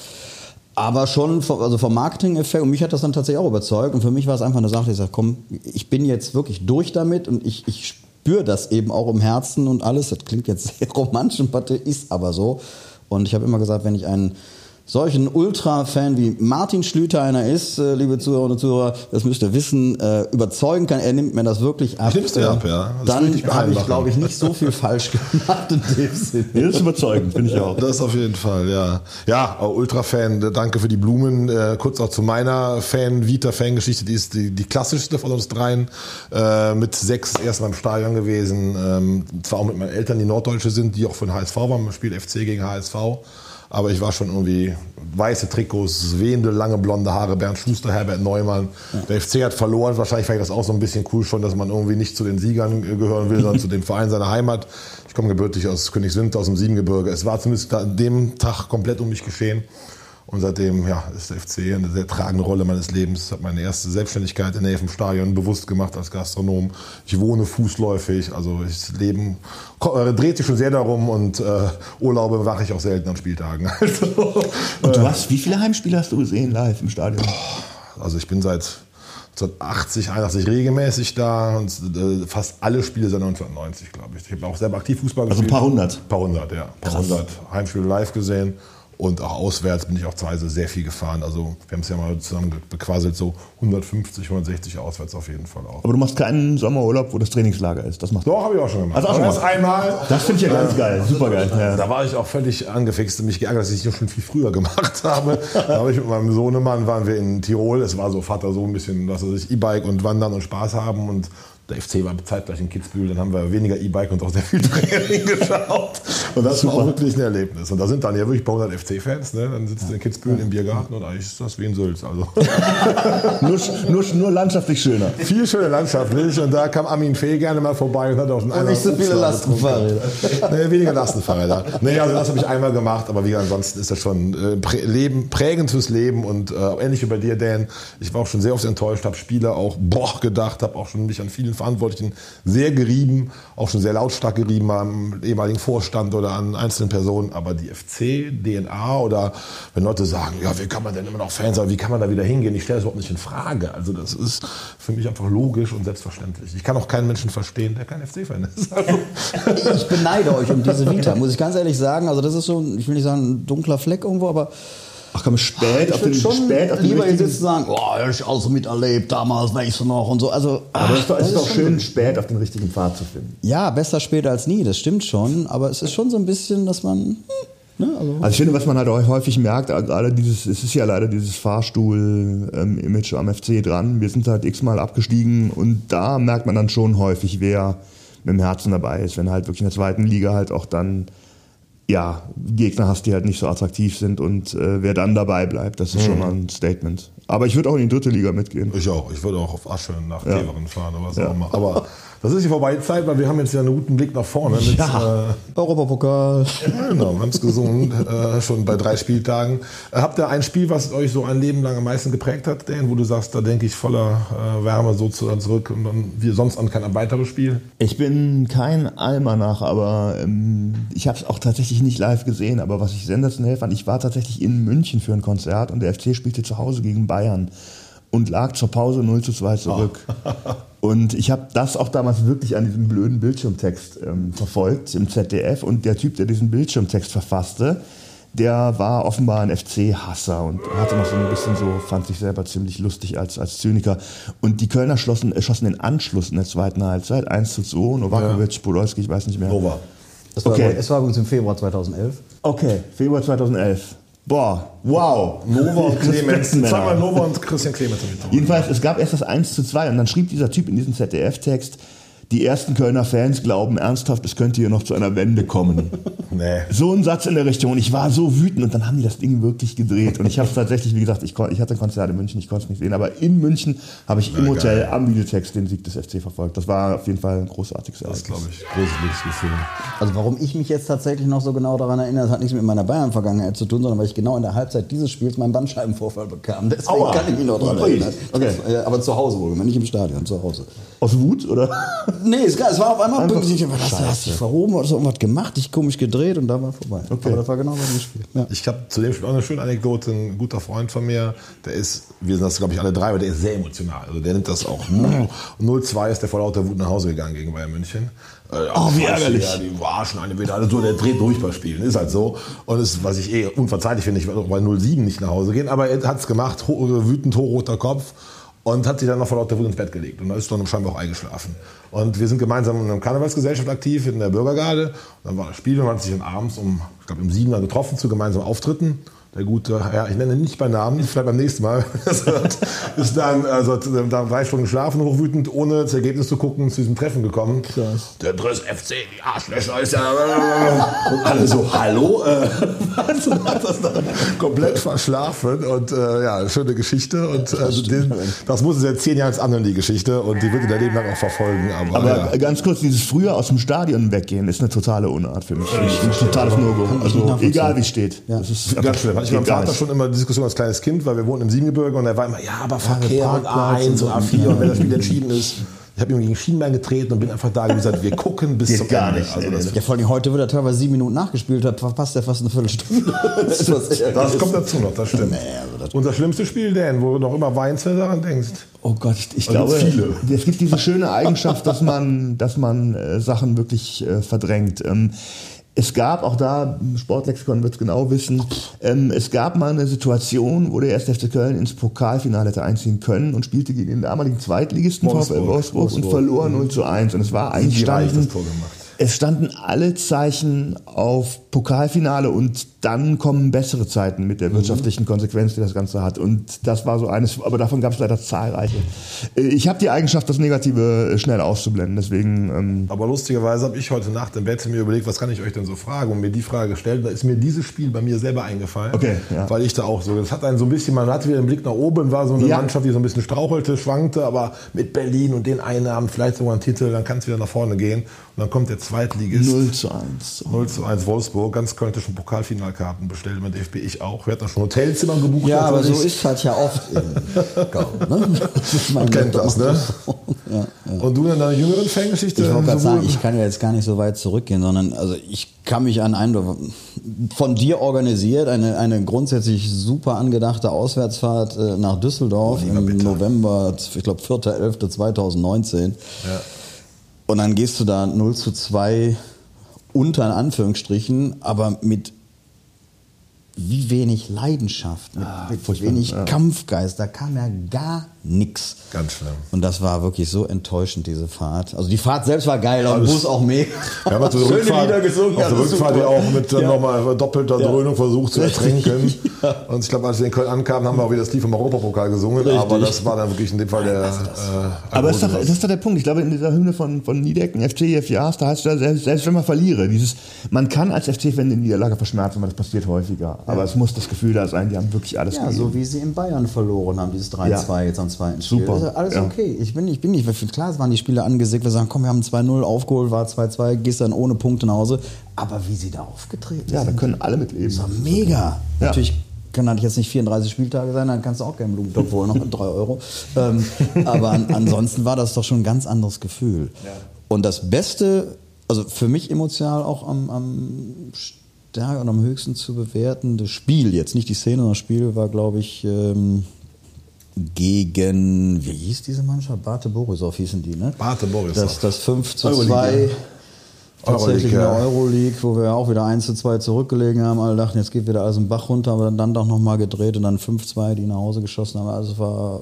Aber schon, vom- also vom Marketing-Effekt, und mich hat das dann tatsächlich auch überzeugt. Und für mich war es einfach eine Sache, ich sage, komm, ich bin jetzt wirklich durch damit und ich, ich spüre das eben auch im Herzen und alles. Das klingt jetzt *laughs* sehr romantisch ist aber so. Und ich habe immer gesagt, wenn ich einen solchen Ultra-Fan wie Martin Schlüter einer ist, äh, liebe Zuhörerinnen und Zuhörer, das müsst ihr wissen, äh, überzeugen kann, er nimmt mir das wirklich ab. Nehm's dir Äh, ab, ja. Das will Dann habe ich, glaube ich, nicht so viel falsch gemacht in dem Sinne. Das ist überzeugend, finde ich auch. Das auf jeden Fall, ja. Ja, auch Ultra-Fan, danke für die Blumen. Äh, kurz auch zu meiner Fan, Vita-Fan-Geschichte, die ist die, die klassischste von uns dreien. Äh, mit sechs erst mal im Stadion gewesen. Ähm, zwar auch mit meinen Eltern, die Norddeutsche sind, die auch von HSV waren. Man spielt FC gegen HSV. Aber ich war schon irgendwie weiße Trikots, wehende, lange blonde Haare, Bernd Schuster, Herbert Neumann. Der FC hat verloren. Wahrscheinlich fand ich das auch so ein bisschen cool schon, dass man irgendwie nicht zu den Siegern gehören will, sondern *laughs* zu dem Verein seiner Heimat. Ich komme gebürtig aus Königswinter, aus dem Siebengebirge. Es war zumindest an dem Tag komplett um mich geschehen. Und seitdem ja, ist der FC eine sehr tragende Rolle meines Lebens. Ich habe meine erste Selbstständigkeit in der Stadion bewusst gemacht als Gastronom. Ich wohne fußläufig, also ich Leben äh, dreht sich schon sehr darum und äh, Urlaube mache ich auch selten an Spieltagen. *laughs* Also, Und du hast, wie viele Heimspiele hast du gesehen live im Stadion? also ich bin seit 1980, 81 regelmäßig da und äh, fast alle Spiele seit 1990, glaube ich. Ich habe auch selber aktiv Fußball Also ein gespielt. paar hundert? Ein paar hundert, ja. Ein paar hundert Heimspiele live gesehen. Und auch auswärts bin ich auch teilweise sehr viel gefahren. Also wir haben es ja mal zusammen bequasselt, so 150, 160 auswärts auf jeden Fall auch. Aber du machst keinen Sommerurlaub, wo das Trainingslager ist. Das machst du. Doch, habe ich auch schon gemacht. Du auch schon einmal. Das finde ich ja ganz geil. Super geil. Ja. Da war ich auch völlig angefixt und mich geärgert, dass ich das schon viel früher gemacht habe. Da habe ich mit meinem Sohnemann, waren wir in Tirol. Es war so Vater so ein bisschen, was weiß ich, E-Bike und Wandern und Spaß haben. Und der FC war zeitgleich in Kitzbühel. Dann haben wir weniger E-Bike und auch sehr viel *laughs* Training geschaut. Und das war auch wirklich ein Erlebnis. Und da sind dann ja wirklich ein paar hundert FC-Fans. Ne? Dann sitzt du in Kitzbühel im Biergarten und eigentlich ist das wie in Sülz. Also. *laughs* Nur, nur, nur landschaftlich schöner. Viel schöne landschaftlich und da kam Armin Fee gerne mal vorbei und hat auch einen nicht so viele Lastenfahrräder. Nee, weniger Lastenfahrräder. Nee, also das habe ich einmal gemacht, aber wie gesagt, ansonsten ist das schon äh, prä Leben, prägend fürs Leben und äh, ähnlich wie bei dir, Dan. Ich war auch schon sehr oft enttäuscht, habe Spieler auch boah gedacht, habe auch schon mich an vielen Verantwortlichen sehr gerieben, auch schon sehr lautstark gerieben am ehemaligen Vorstand oder an einzelnen Personen, aber die FC-DNA oder wenn Leute sagen, ja, wie kann man denn immer noch Fan sein, wie kann man da wieder hingehen? Ich stelle das überhaupt nicht in Frage. Also das ist für mich einfach logisch und selbstverständlich. Ich kann auch keinen Menschen verstehen, der kein FC-Fan ist. *laughs* Also, Ich beneide euch um diese Vita, muss ich ganz ehrlich sagen. Also das ist so, ich will nicht sagen, ein dunkler Fleck irgendwo, aber Ach komm, spät, ich auf den, würde schon spät auf den lieber hier richtigen- sitzen und sagen, oh, ich alles miterlebt, damals weißt du noch und so. Also, Aber es ist doch, es ist doch schön, spät auf den richtigen Pfad zu finden. Ja, besser später als nie, das stimmt schon. Aber es ist schon so ein bisschen, dass man, hm, Ne? Also, Also ich finde, was man halt auch häufig merkt, gerade dieses, es ist ja leider dieses Fahrstuhl-Image am FC dran. Wir sind halt x-mal abgestiegen und da merkt man dann schon häufig, wer mit dem Herzen dabei ist, wenn halt wirklich in der zweiten Liga halt auch dann ja, Gegner hast, die halt nicht so attraktiv sind und äh, wer dann dabei bleibt, das ist schon mal ein Statement. Aber ich würde auch in die dritte Liga mitgehen. Ich auch. Ich würde auch auf Asche nach Ja. Teveren fahren oder was Ja. auch immer. Aber das ist die vorbei Zeit, weil wir haben jetzt ja einen guten Blick nach vorne. Mit, ja, Europapokal. äh, genau, ganz gesund, *laughs* äh, schon bei drei Spieltagen. Äh, habt ihr ein Spiel, was euch so ein Leben lang am meisten geprägt hat, Dan, wo du sagst, da denke ich voller äh, Wärme so zu, zurück und dann wie sonst an kein weiteres Spiel? Ich bin kein Almanach, aber ähm, ich habe es auch tatsächlich nicht live gesehen. Aber was ich sensationell fand, ich war tatsächlich in München für ein Konzert und der FC spielte zu Hause gegen Bayern und lag zur Pause 0 zu 2 zurück. Und ich habe das auch damals wirklich an diesem blöden Bildschirmtext ähm, verfolgt im ZDF. Und der Typ, der diesen Bildschirmtext verfasste, der war offenbar ein FC-Hasser und hatte noch so ein bisschen so, fand sich selber ziemlich lustig als, als Zyniker. Und die Kölner schlossen, äh, schossen den Anschluss in der zweiten Halbzeit, 1 zu 2, Novakovic, Podolski, ich weiß nicht mehr. Nova. Das war, Okay. Es war übrigens im Februar 2011. Okay, Februar 2011. Boah, wow. Nova und *laughs* Clemens. Männer. Zweimal Nova und Christian Clemens. haben. Jedenfalls, es gab erst das 1 zu 2 und dann schrieb dieser Typ in diesem ZDF-Text, die ersten Kölner Fans glauben ernsthaft, es könnte hier noch zu einer Wende kommen. *laughs* Nee. So ein Satz in der Richtung und ich war so wütend und dann haben die das Ding wirklich gedreht und ich habe es tatsächlich, wie gesagt, ich, ich hatte ein Konzert in München, ich konnte es nicht sehen, aber in München habe ich im Na, Hotel geil. am Videotext den Sieg des FC verfolgt. Das war auf jeden Fall ein großartiges Das Ereignis. glaube ich. Großes Glücksgefühl. Also warum ich mich jetzt tatsächlich noch so genau daran erinnere, das hat nichts mit meiner Bayern-Vergangenheit zu tun, sondern weil ich genau in der Halbzeit dieses Spiels meinen Bandscheibenvorfall bekam. Deswegen Aua. kann ich mich noch daran erinnern. Okay. Das, äh, aber zu Hause wohl, nicht im Stadion, zu Hause. Aus Wut oder? Nee, es, es war auf einmal Einfach- ich, hast, du- hast dich verhoben oder so irgendwas gemacht, ich komisch gedreht und da war vorbei. Okay. Aber das war genau dem Spiel. Ja. Ich habe zu dem Spiel auch eine schöne Anekdote. Ein guter Freund von mir, der ist, wir sind das glaube ich alle drei, aber der ist sehr emotional. Also der nimmt das auch. 0-2 ist der vor lauter Wut nach Hause gegangen gegen Bayern München. Äh, Oh, wie ärgerlich. Ja, die warschen eine wieder alle so, der dreht durch bei Spielen. Ist halt so. Und es, was ich eh unverzeihlich finde, ich werde auch bei 0-7 nicht nach Hause gehen, aber er hat es gemacht, ho wütend, hochroter Kopf. Und hat sich dann noch vor lauter Wut ins Bett gelegt. Und da ist dann scheinbar auch eingeschlafen. Und wir sind gemeinsam in einer Karnevalsgesellschaft aktiv, in der Bürgergarde. Und dann war das Spiel und man hat sich dann abends um, ich glaube, um sieben dann getroffen zu gemeinsamen Auftritten. Der gute, ja, ich nenne ihn nicht bei Namen, vielleicht beim nächsten Mal, *laughs* ist dann, also hat dann drei Stunden geschlafen, hochwütend, ohne das Ergebnis zu gucken, zu diesem Treffen gekommen. Der Driss FC, die Arschlöcher ist ja, und alle so, hallo? Äh, *laughs* was? Und hat das dann komplett verschlafen und äh, ja, schöne Geschichte und äh, also den, das muss es seit zehn Jahren anhören, die Geschichte und die wird in der Leben lang auch verfolgen. Aber, Aber ja. ganz kurz, dieses früher aus dem Stadion weggehen ist eine totale Unart für mich. Ein totales No-Go. ich Also egal wie es steht. Das ist Ganz schlimm. Ich mit meinem Vater schon immer Diskussion als kleines Kind, weil wir wohnen im Siebengebirge und er war immer, ja, aber Verkehr und Parkplatz A1 und und A4 und wenn das Spiel entschieden ist. Ich habe ihm gegen Schienbein getreten und bin einfach da gesagt, wir gucken bis Geht zum gar Ende. nicht. Also das, Ja, vor allem heute wird er teilweise sieben Minuten nachgespielt hat, verpasst er fast eine Viertelstunde. *laughs* das das kommt dazu noch, das stimmt. Nee, also das- Unser schlimmstes Spiel, Dan, wo du noch immer weinst, wenn du daran denkst. Oh Gott, ich, ich Also glaube, viele. es gibt diese schöne Eigenschaft, dass man, dass man äh, Sachen wirklich äh, verdrängt. Ähm, es gab, auch da, Sportlexikon wird es genau wissen, ähm, es gab mal eine Situation, wo der 1. FC Köln ins Pokalfinale hätte einziehen können und spielte gegen den damaligen Zweitligisten Wolfsburg. VfL Wolfsburg, und verlor 0 zu 1. Und es war eigentlich standen, es standen alle Zeichen auf Pokalfinale und dann kommen bessere Zeiten mit der wirtschaftlichen Konsequenz, die das Ganze hat. Und das war so eines, aber davon gab es leider zahlreiche. Äh, Ich habe die Eigenschaft, das Negative äh, schnell auszublenden. Deswegen, ähm, Aber lustigerweise habe ich heute Nacht im Bett mir überlegt, was kann ich euch denn so fragen und mir die Frage gestellt. Da ist mir dieses Spiel bei mir selber eingefallen. Okay, ja. Weil ich da auch so, das hat einen so ein bisschen, man hatte wieder einen Blick nach oben, war so eine Ja. Mannschaft, die so ein bisschen strauchelte, schwankte, aber mit Berlin und den Einnahmen, vielleicht sogar einen Titel, dann kann es wieder nach vorne gehen. Und dann kommt der Zweitligist. 0 zu 1. 0 zu 1 Wolfsburg, ganz Köln hatte schon Pokalfinalkarten bestellt beim DFB, ich auch. Wir hatten schon Hotelzimmer gebucht. Ja, aber so ist halt ja oft in *laughs* Köln. Ne? Man kennt das, ne? Ja, ja. Und du in deiner jüngeren Fangeschichte? Ich wollte gerade sagen, ich kann ja jetzt gar nicht so weit zurückgehen, sondern also ich kann mich an einen von dir organisiert, eine, eine grundsätzlich super angedachte Auswärtsfahrt äh, nach Düsseldorf Lieber im bitte. November, ich glaube 4.11.2019. Ja. Und dann gehst du da 0 zu 2 unter in Anführungsstrichen, aber mit wie wenig Leidenschaft, mit, mit furchtbar, wenig ja. Kampfgeist. Da kam ja gar nichts. Ganz schlimm. Und das war wirklich so enttäuschend, diese Fahrt. Also die Fahrt selbst war geil, aber der Bus auch mega. Wir haben *laughs* der Schöne Rückfahrt, Lieder gesungen. auf der also Rückfahrt super. ja auch mit äh, Ja. nochmal doppelter Ja. Dröhnung versucht zu Richtig. ertränken. *laughs* Und ich glaube, als wir in Köln ankamen, haben wir auch wieder das Lied vom Europapokal gesungen. Richtig. Aber das war dann wirklich in dem Fall der. Äh, Aber das ist, doch, das ist doch der Punkt. Ich glaube, in dieser Hymne von, von Niedecken, FC, FJAs, da heißt es ja, selbst, selbst wenn man verliere, dieses, man kann als FC-Fan die Niederlage verschmerzen, weil das passiert häufiger. Aber es muss das Gefühl da sein, die haben wirklich alles Ja, gegeben. so wie sie in Bayern verloren haben, dieses 3-2 Ja. jetzt am zweiten Spiel. Super. Ist alles Ja. okay. Ich bin, ich bin nicht, weil klar es waren die Spiele angesickt, wir sagen, komm, wir haben 2-0 aufgeholt, war 2-2, gehst dann ohne Punkte nach Hause. Aber wie sie da aufgetreten ja, da sind, können alle mitleben. das war mega. Ja. Natürlich können halt jetzt nicht 34 Spieltage sein, dann kannst du auch keinen Blumentopf holen, noch mit 3 Euro. Ähm, *laughs* aber an, ansonsten war das doch schon ein ganz anderes Gefühl. Und das Beste, also für mich emotional auch am, am stärker und am höchsten zu bewertende Spiel, jetzt nicht die Szene, sondern das Spiel war, glaube ich, ähm, gegen, wie hieß diese Mannschaft? Bate Borisov hießen die, ne? Bate Borisov. Das, das 5 zu Euroleague, 2 ja. tatsächlich in der Euroleague, wo wir auch wieder 1 zu 2 zurückgelegen haben. Alle dachten, jetzt geht wieder alles im Bach runter, aber dann doch nochmal gedreht und dann 5-2, die nach Hause geschossen haben. Also es war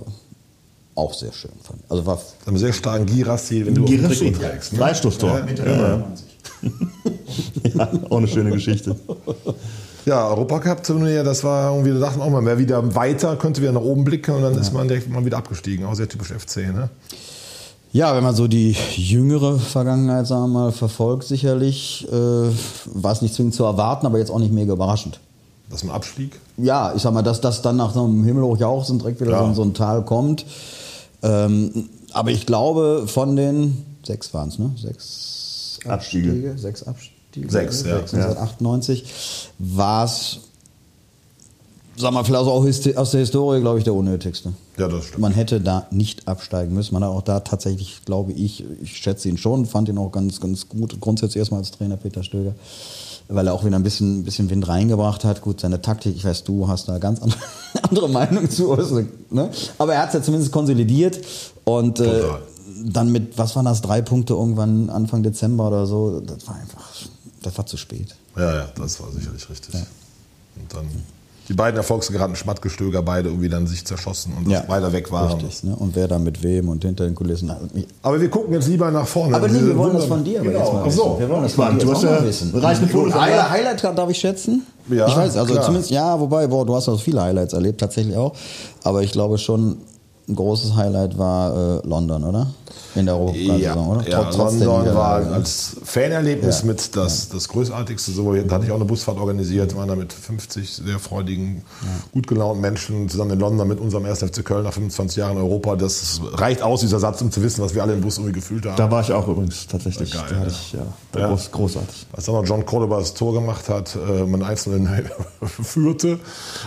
auch sehr schön. fand ich. Also war Mit einem sehr starken Girassi, wenn du Girassi. Trikot trägst. Ne? Freistoßtor. Ja, ja, *laughs* auch eine schöne Geschichte. Ja, Europacup-Turnier, das war irgendwie, da dachten wir auch mal, wer wieder weiter, könnte wieder nach oben blicken und dann ist man direkt mal wieder abgestiegen. Auch sehr typisch FC, ne? Ja, wenn man so die jüngere Vergangenheit, sagen wir mal, verfolgt, sicherlich, äh, war es nicht zwingend zu erwarten, aber jetzt auch nicht mega überraschend. Dass man abstieg. Ja, ich sag mal, dass das dann nach so einem Himmelhoch jauchzen direkt wieder Ja. so, in so ein Tal kommt. Ähm, aber ich glaube, von den sechs waren es, ne? Sechs Abstiege. Sechs Abstiege. Sechs, ja. 1998 war es, sag mal, vielleicht auch aus der Historie, glaube ich, der unnötigste. Ja, das stimmt. Man hätte da nicht absteigen müssen. Man hat auch da tatsächlich, glaube ich, ich schätze ihn schon, fand ihn auch ganz, ganz gut. Grundsätzlich erstmal als Trainer Peter Stöger, weil er auch wieder ein bisschen, bisschen Wind reingebracht hat. Gut, seine Taktik, ich weiß, du hast da ganz andere, *laughs* andere Meinung zu. Also, ne? Aber er hat es ja zumindest konsolidiert und äh. Dann mit, was waren das, drei Punkte irgendwann Anfang Dezember oder so. Das war einfach, das war zu spät. Ja, ja, das war sicherlich richtig. Und dann die beiden Erfolgsgeraden Schmattgestöger beide irgendwie dann sich zerschossen und Ja, beide weg waren. Richtig, ne? Und wer da mit wem und hinter den Kulissen. Aber wir gucken jetzt lieber nach vorne. Aber nee, wir wollen das von dir aber genau. jetzt mal Ach so. Wir wollen das von dir du hast auch ja mal wissen. reichende Fotos Highlight. Highlight darf ich schätzen? Ja, ich weiß, also klar. zumindest, ja, wobei, boah, du hast also viele Highlights erlebt, tatsächlich auch. Aber ich glaube schon, ein großes Highlight war äh, London, oder? In der Ja, Europasaison, oder? ja Trotz- trotz der London war als Fanerlebnis Ja. mit das, das Größartigste. So, da hatte ich auch eine Busfahrt organisiert, waren da mit 50 sehr freudigen, gut gelaunten Menschen zusammen in London mit unserem 1. FC Köln nach 25 Jahren in Europa. Das reicht aus, dieser Satz, um zu wissen, was wir alle im Bus irgendwie gefühlt haben. Da war ich auch übrigens tatsächlich. Geil, da ich, ja, da Ja. Groß, großartig. Als dann noch John Cordoba das Tor gemacht hat, äh, man einzelnen *laughs* führte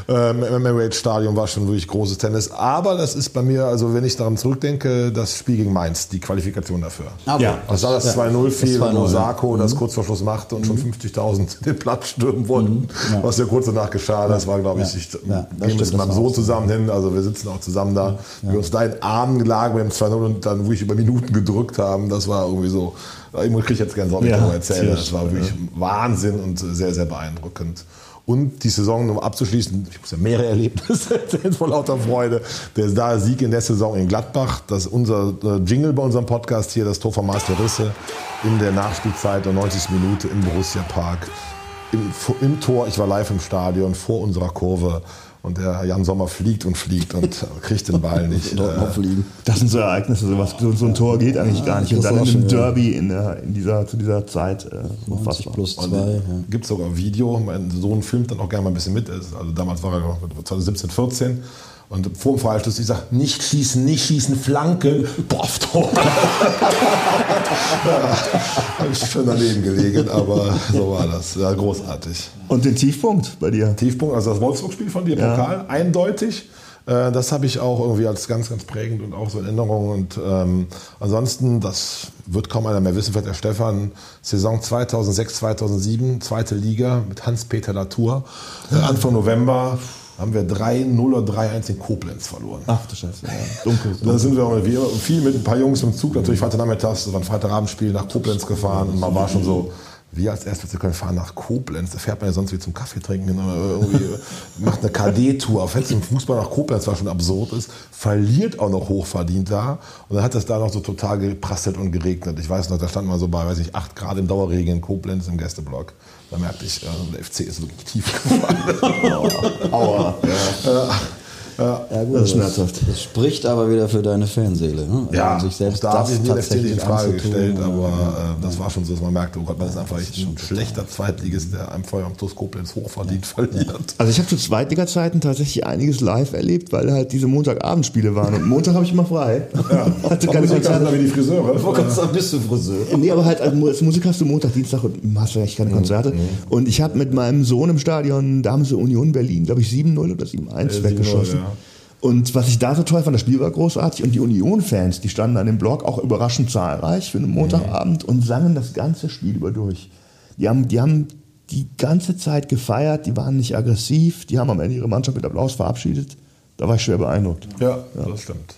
ähm, im Emirates-Stadion, war schon wirklich großes Tennis. Aber das ist bei mir, also wenn ich daran zurückdenke, das Spiel gegen Mainz, die Qualifikation dafür. Ah, okay. Ja, Das war das Ja, 2-0 das fiel, 2-0, wo ja. Osako das Mhm. kurz vor Schluss machte und schon 50.000 den Platz stürmen wollten. Ja. Was ja kurz danach geschah, das war, glaube ich, Ja. ich Ja, das gehen mit das meinem Sohn zusammen hin, also wir sitzen auch zusammen da, wir uns da in den Armen lagen beim 2-0 und dann wirklich über Minuten gedrückt haben, das war irgendwie so, ich kriege ich jetzt gerne Sorgen, Ja, darüber erzählen, das war wirklich Wahnsinn und sehr, sehr beeindruckend. Und die Saison, um abzuschließen, ich muss ja mehrere Erlebnisse *laughs* erzählen vor lauter Freude. Der da Sieg in der Saison in Gladbach, das unser äh, Jingle bei unserem Podcast hier, das Tor von Master Risse in der Nachspielzeit der 90. Minute im Borussia Park. Im, Im Tor, ich war live im Stadion vor unserer Kurve und der Jan Sommer fliegt und fliegt und *laughs* kriegt den Ball nicht. Äh. Das sind so Ereignisse, sowas, so, so ein Tor geht eigentlich gar nicht. Und das dann in einem schon, ja. Derby in, der, in dieser, zu dieser Zeit. Äh, 90 unfassbar. plus Und 2. Ja. Gibt sogar Video. Mein Sohn filmt dann auch gerne mal ein bisschen mit. Also damals war er noch 2017, 14. Und vor dem Freistoß, ich sag, nicht schießen, nicht schießen, Flanke, boff, Tor. ja, *laughs* hab ich schon daneben gelegen, aber so war das. Ja, großartig. Und den Tiefpunkt bei dir? Tiefpunkt, also das Wolfsburg-Spiel von dir, Ja. Pokal, eindeutig. Äh, Das habe ich auch irgendwie als ganz, ganz prägend und auch so in Erinnerung. Und ähm, ansonsten, das wird kaum einer mehr wissen, vielleicht der Stefan, Saison 2006, 2007, zweite Liga mit Hans-Peter Latour. Anfang November haben wir 3-0 oder 3-1 in Koblenz verloren. Ach du Scheiße. Ja. Dunkel. Da sind wir, auch- viel mit ein paar Jungs im Zug, natürlich Freitagnachmittags, das war ein Freitagabendspiel nach Koblenz gefahren und man war schon so, wir als Erstplätze können fahren nach Koblenz. Da fährt man ja sonst wie zum Kaffee trinken. Oder irgendwie macht eine KD-Tour. Fährt zum Fußball nach Koblenz, was schon absurd ist. Verliert auch noch hochverdient da. Und dann hat es da noch so total geprasselt und geregnet. Ich weiß noch, da stand man so bei, weiß ich, 8 Grad im Dauerregen in Koblenz im Gästeblock. Da merkte ich, äh, der FC ist wirklich tief *laughs* gefallen. Aua. ja. Ja, gut, Das ist schmerzhaft. Das spricht aber wieder für deine Fanseele. Ne? Ja, Also sich selbst da habe das ich nie letztendlich in tatsächlich Frage gestellt, ja. aber äh, das war schon so, dass man merkte, oh Gott, man ist einfach echt ein schlechter Zweitligist, der einem Feuer am TuS Koblenz hochverdient verliert. Also ich habe zu Zweitliga-Zeiten tatsächlich einiges live erlebt, weil halt diese Montagabendspiele waren. Und Montag habe ich immer frei. *laughs* Hatte keine Konzerte. wie die Friseure. Gerade sagen, bist du Friseur? Nee, aber halt als Musik hast du Montag, Dienstag und hast du echt keine Konzerte. Und ich habe mit meinem Sohn im Stadion, da haben sie Union Berlin, glaube ich, 7-0 oder 7-1 weggeschossen. Ja. Und was ich da so toll fand, das Spiel war großartig und die Union-Fans, die standen an dem Block auch überraschend zahlreich für einen Montagabend und sangen das ganze Spiel über durch. Die haben, die haben die ganze Zeit gefeiert, die waren nicht aggressiv, die haben am Ende ihre Mannschaft mit Applaus verabschiedet. Da war ich schwer beeindruckt. Ja, das stimmt.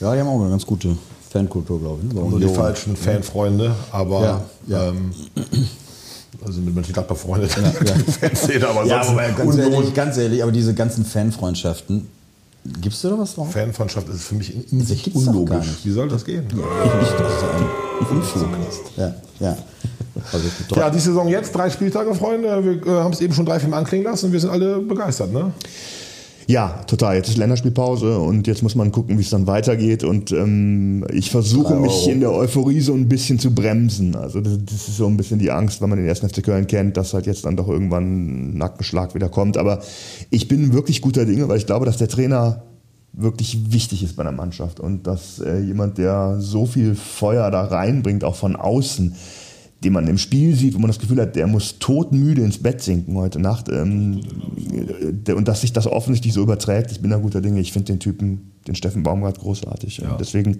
Ja, die haben auch eine ganz gute Fankultur, glaube ich. Ne? Nur die falschen Fanfreunde, aber Ja, ja. Ähm, also mit Mönchengladbach befreundet. ja. *laughs* Fanszene, aber Ja, sonst aber ganz ehrlich, ganz ehrlich, aber diese ganzen Fanfreundschaften, gibst du da was drauf? Fanfreundschaft ist für mich in, in sich doch gar unlogisch. Wie soll das gehen? Ich das ist ein *laughs* Unfug. Ja, ja. Also, *laughs* Ja, die Saison jetzt, drei Spieltage, Freunde. Wir äh, haben es eben schon drei, vier Mal anklingen lassen und wir sind alle begeistert, ne? Ja, total. Jetzt ist Länderspielpause und jetzt muss man gucken, wie es dann weitergeht. Und ähm, ich versuche mich in der Euphorie so ein bisschen zu bremsen. Also das, das ist so ein bisschen die Angst, wenn man den ersten FC Köln kennt, dass halt jetzt dann doch irgendwann ein Nackenschlag wieder kommt. Aber ich bin wirklich guter Dinge, weil ich glaube, dass der Trainer wirklich wichtig ist bei einer Mannschaft und dass äh, jemand, der so viel Feuer da reinbringt, auch von außen, den man im Spiel sieht, wo man das Gefühl hat, der muss todmüde ins Bett sinken heute Nacht. Ähm, und dass sich das offensichtlich so überträgt, ich bin da guter Dinge. Ich finde den Typen, den Steffen Baumgart, großartig. Und deswegen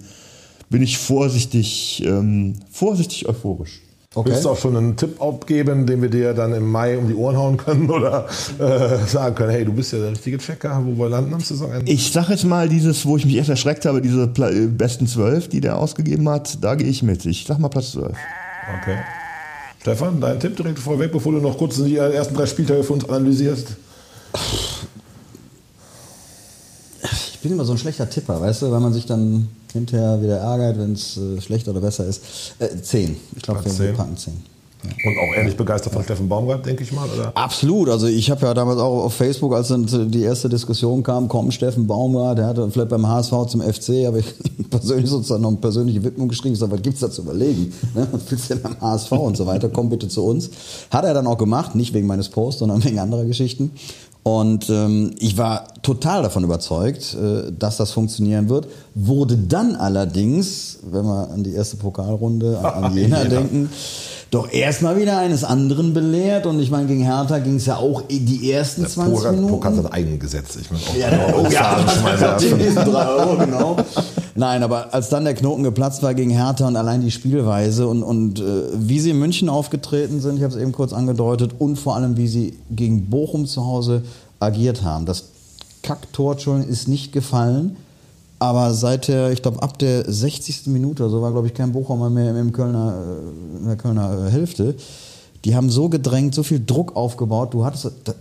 bin ich vorsichtig, ähm, vorsichtig euphorisch. Okay. Willst du auch schon einen Tipp abgeben, den wir dir dann im Mai um die Ohren hauen können oder äh, sagen können, hey, du bist ja der richtige Checker, wo wir landen am Saisonende? Ich sage jetzt mal dieses, wo ich mich erst erschreckt habe, diese Pla äh, besten zwölf, die der ausgegeben hat, da gehe ich mit. Ich sag mal Platz 12. Okay. Stefan, dein Tipp direkt vorweg, bevor du noch kurz die ersten drei Spieltage für uns analysierst. Ich bin immer so ein schlechter Tipper, weißt du, weil man sich dann hinterher wieder ärgert, wenn es äh, schlechter oder besser ist. Äh, zehn. Ich glaube, wir packen zehn. Und auch ähnlich begeistert von Steffen Baumgart, denke ich mal, oder? Absolut. Also ich habe ja damals auch auf Facebook, als dann die erste Diskussion kam, komm, Steffen Baumgart, der hatte vielleicht beim HSV zum FC, habe ich *laughs* persönlich sozusagen noch eine persönliche Widmung geschrieben. Sage, was gibt's da zu überlegen? Ne? Was willst du denn beim HSV und so weiter? Komm bitte zu uns. Hat er dann auch gemacht, nicht wegen meines Posts, sondern wegen anderer Geschichten. Und ähm, ich war total davon überzeugt, äh, dass das funktionieren wird. Wurde dann allerdings, wenn wir an die erste Pokalrunde, an, an *laughs* Jena denken, doch erstmal wieder eines anderen belehrt. Und ich meine, gegen Hertha ging es ja auch die ersten 20 Pokal Minuten. Pokal hat eigen Gesetz. Ich muss auch Ja, oh *laughs* das ja, drei Euro, genau. Nein, aber als dann der Knoten geplatzt war gegen Hertha und allein die Spielweise und, und äh, wie sie in München aufgetreten sind, ich habe es eben kurz angedeutet, und vor allem wie sie gegen Bochum zu Hause agiert haben. Das Kacktor ist nicht gefallen, aber seit der, ich glaube, ab der 60. Minute, so war, glaube ich, kein Bochumer mehr im Kölner, äh, in der Kölner äh, Hälfte. Die haben so gedrängt, so viel Druck aufgebaut, du hattest, da,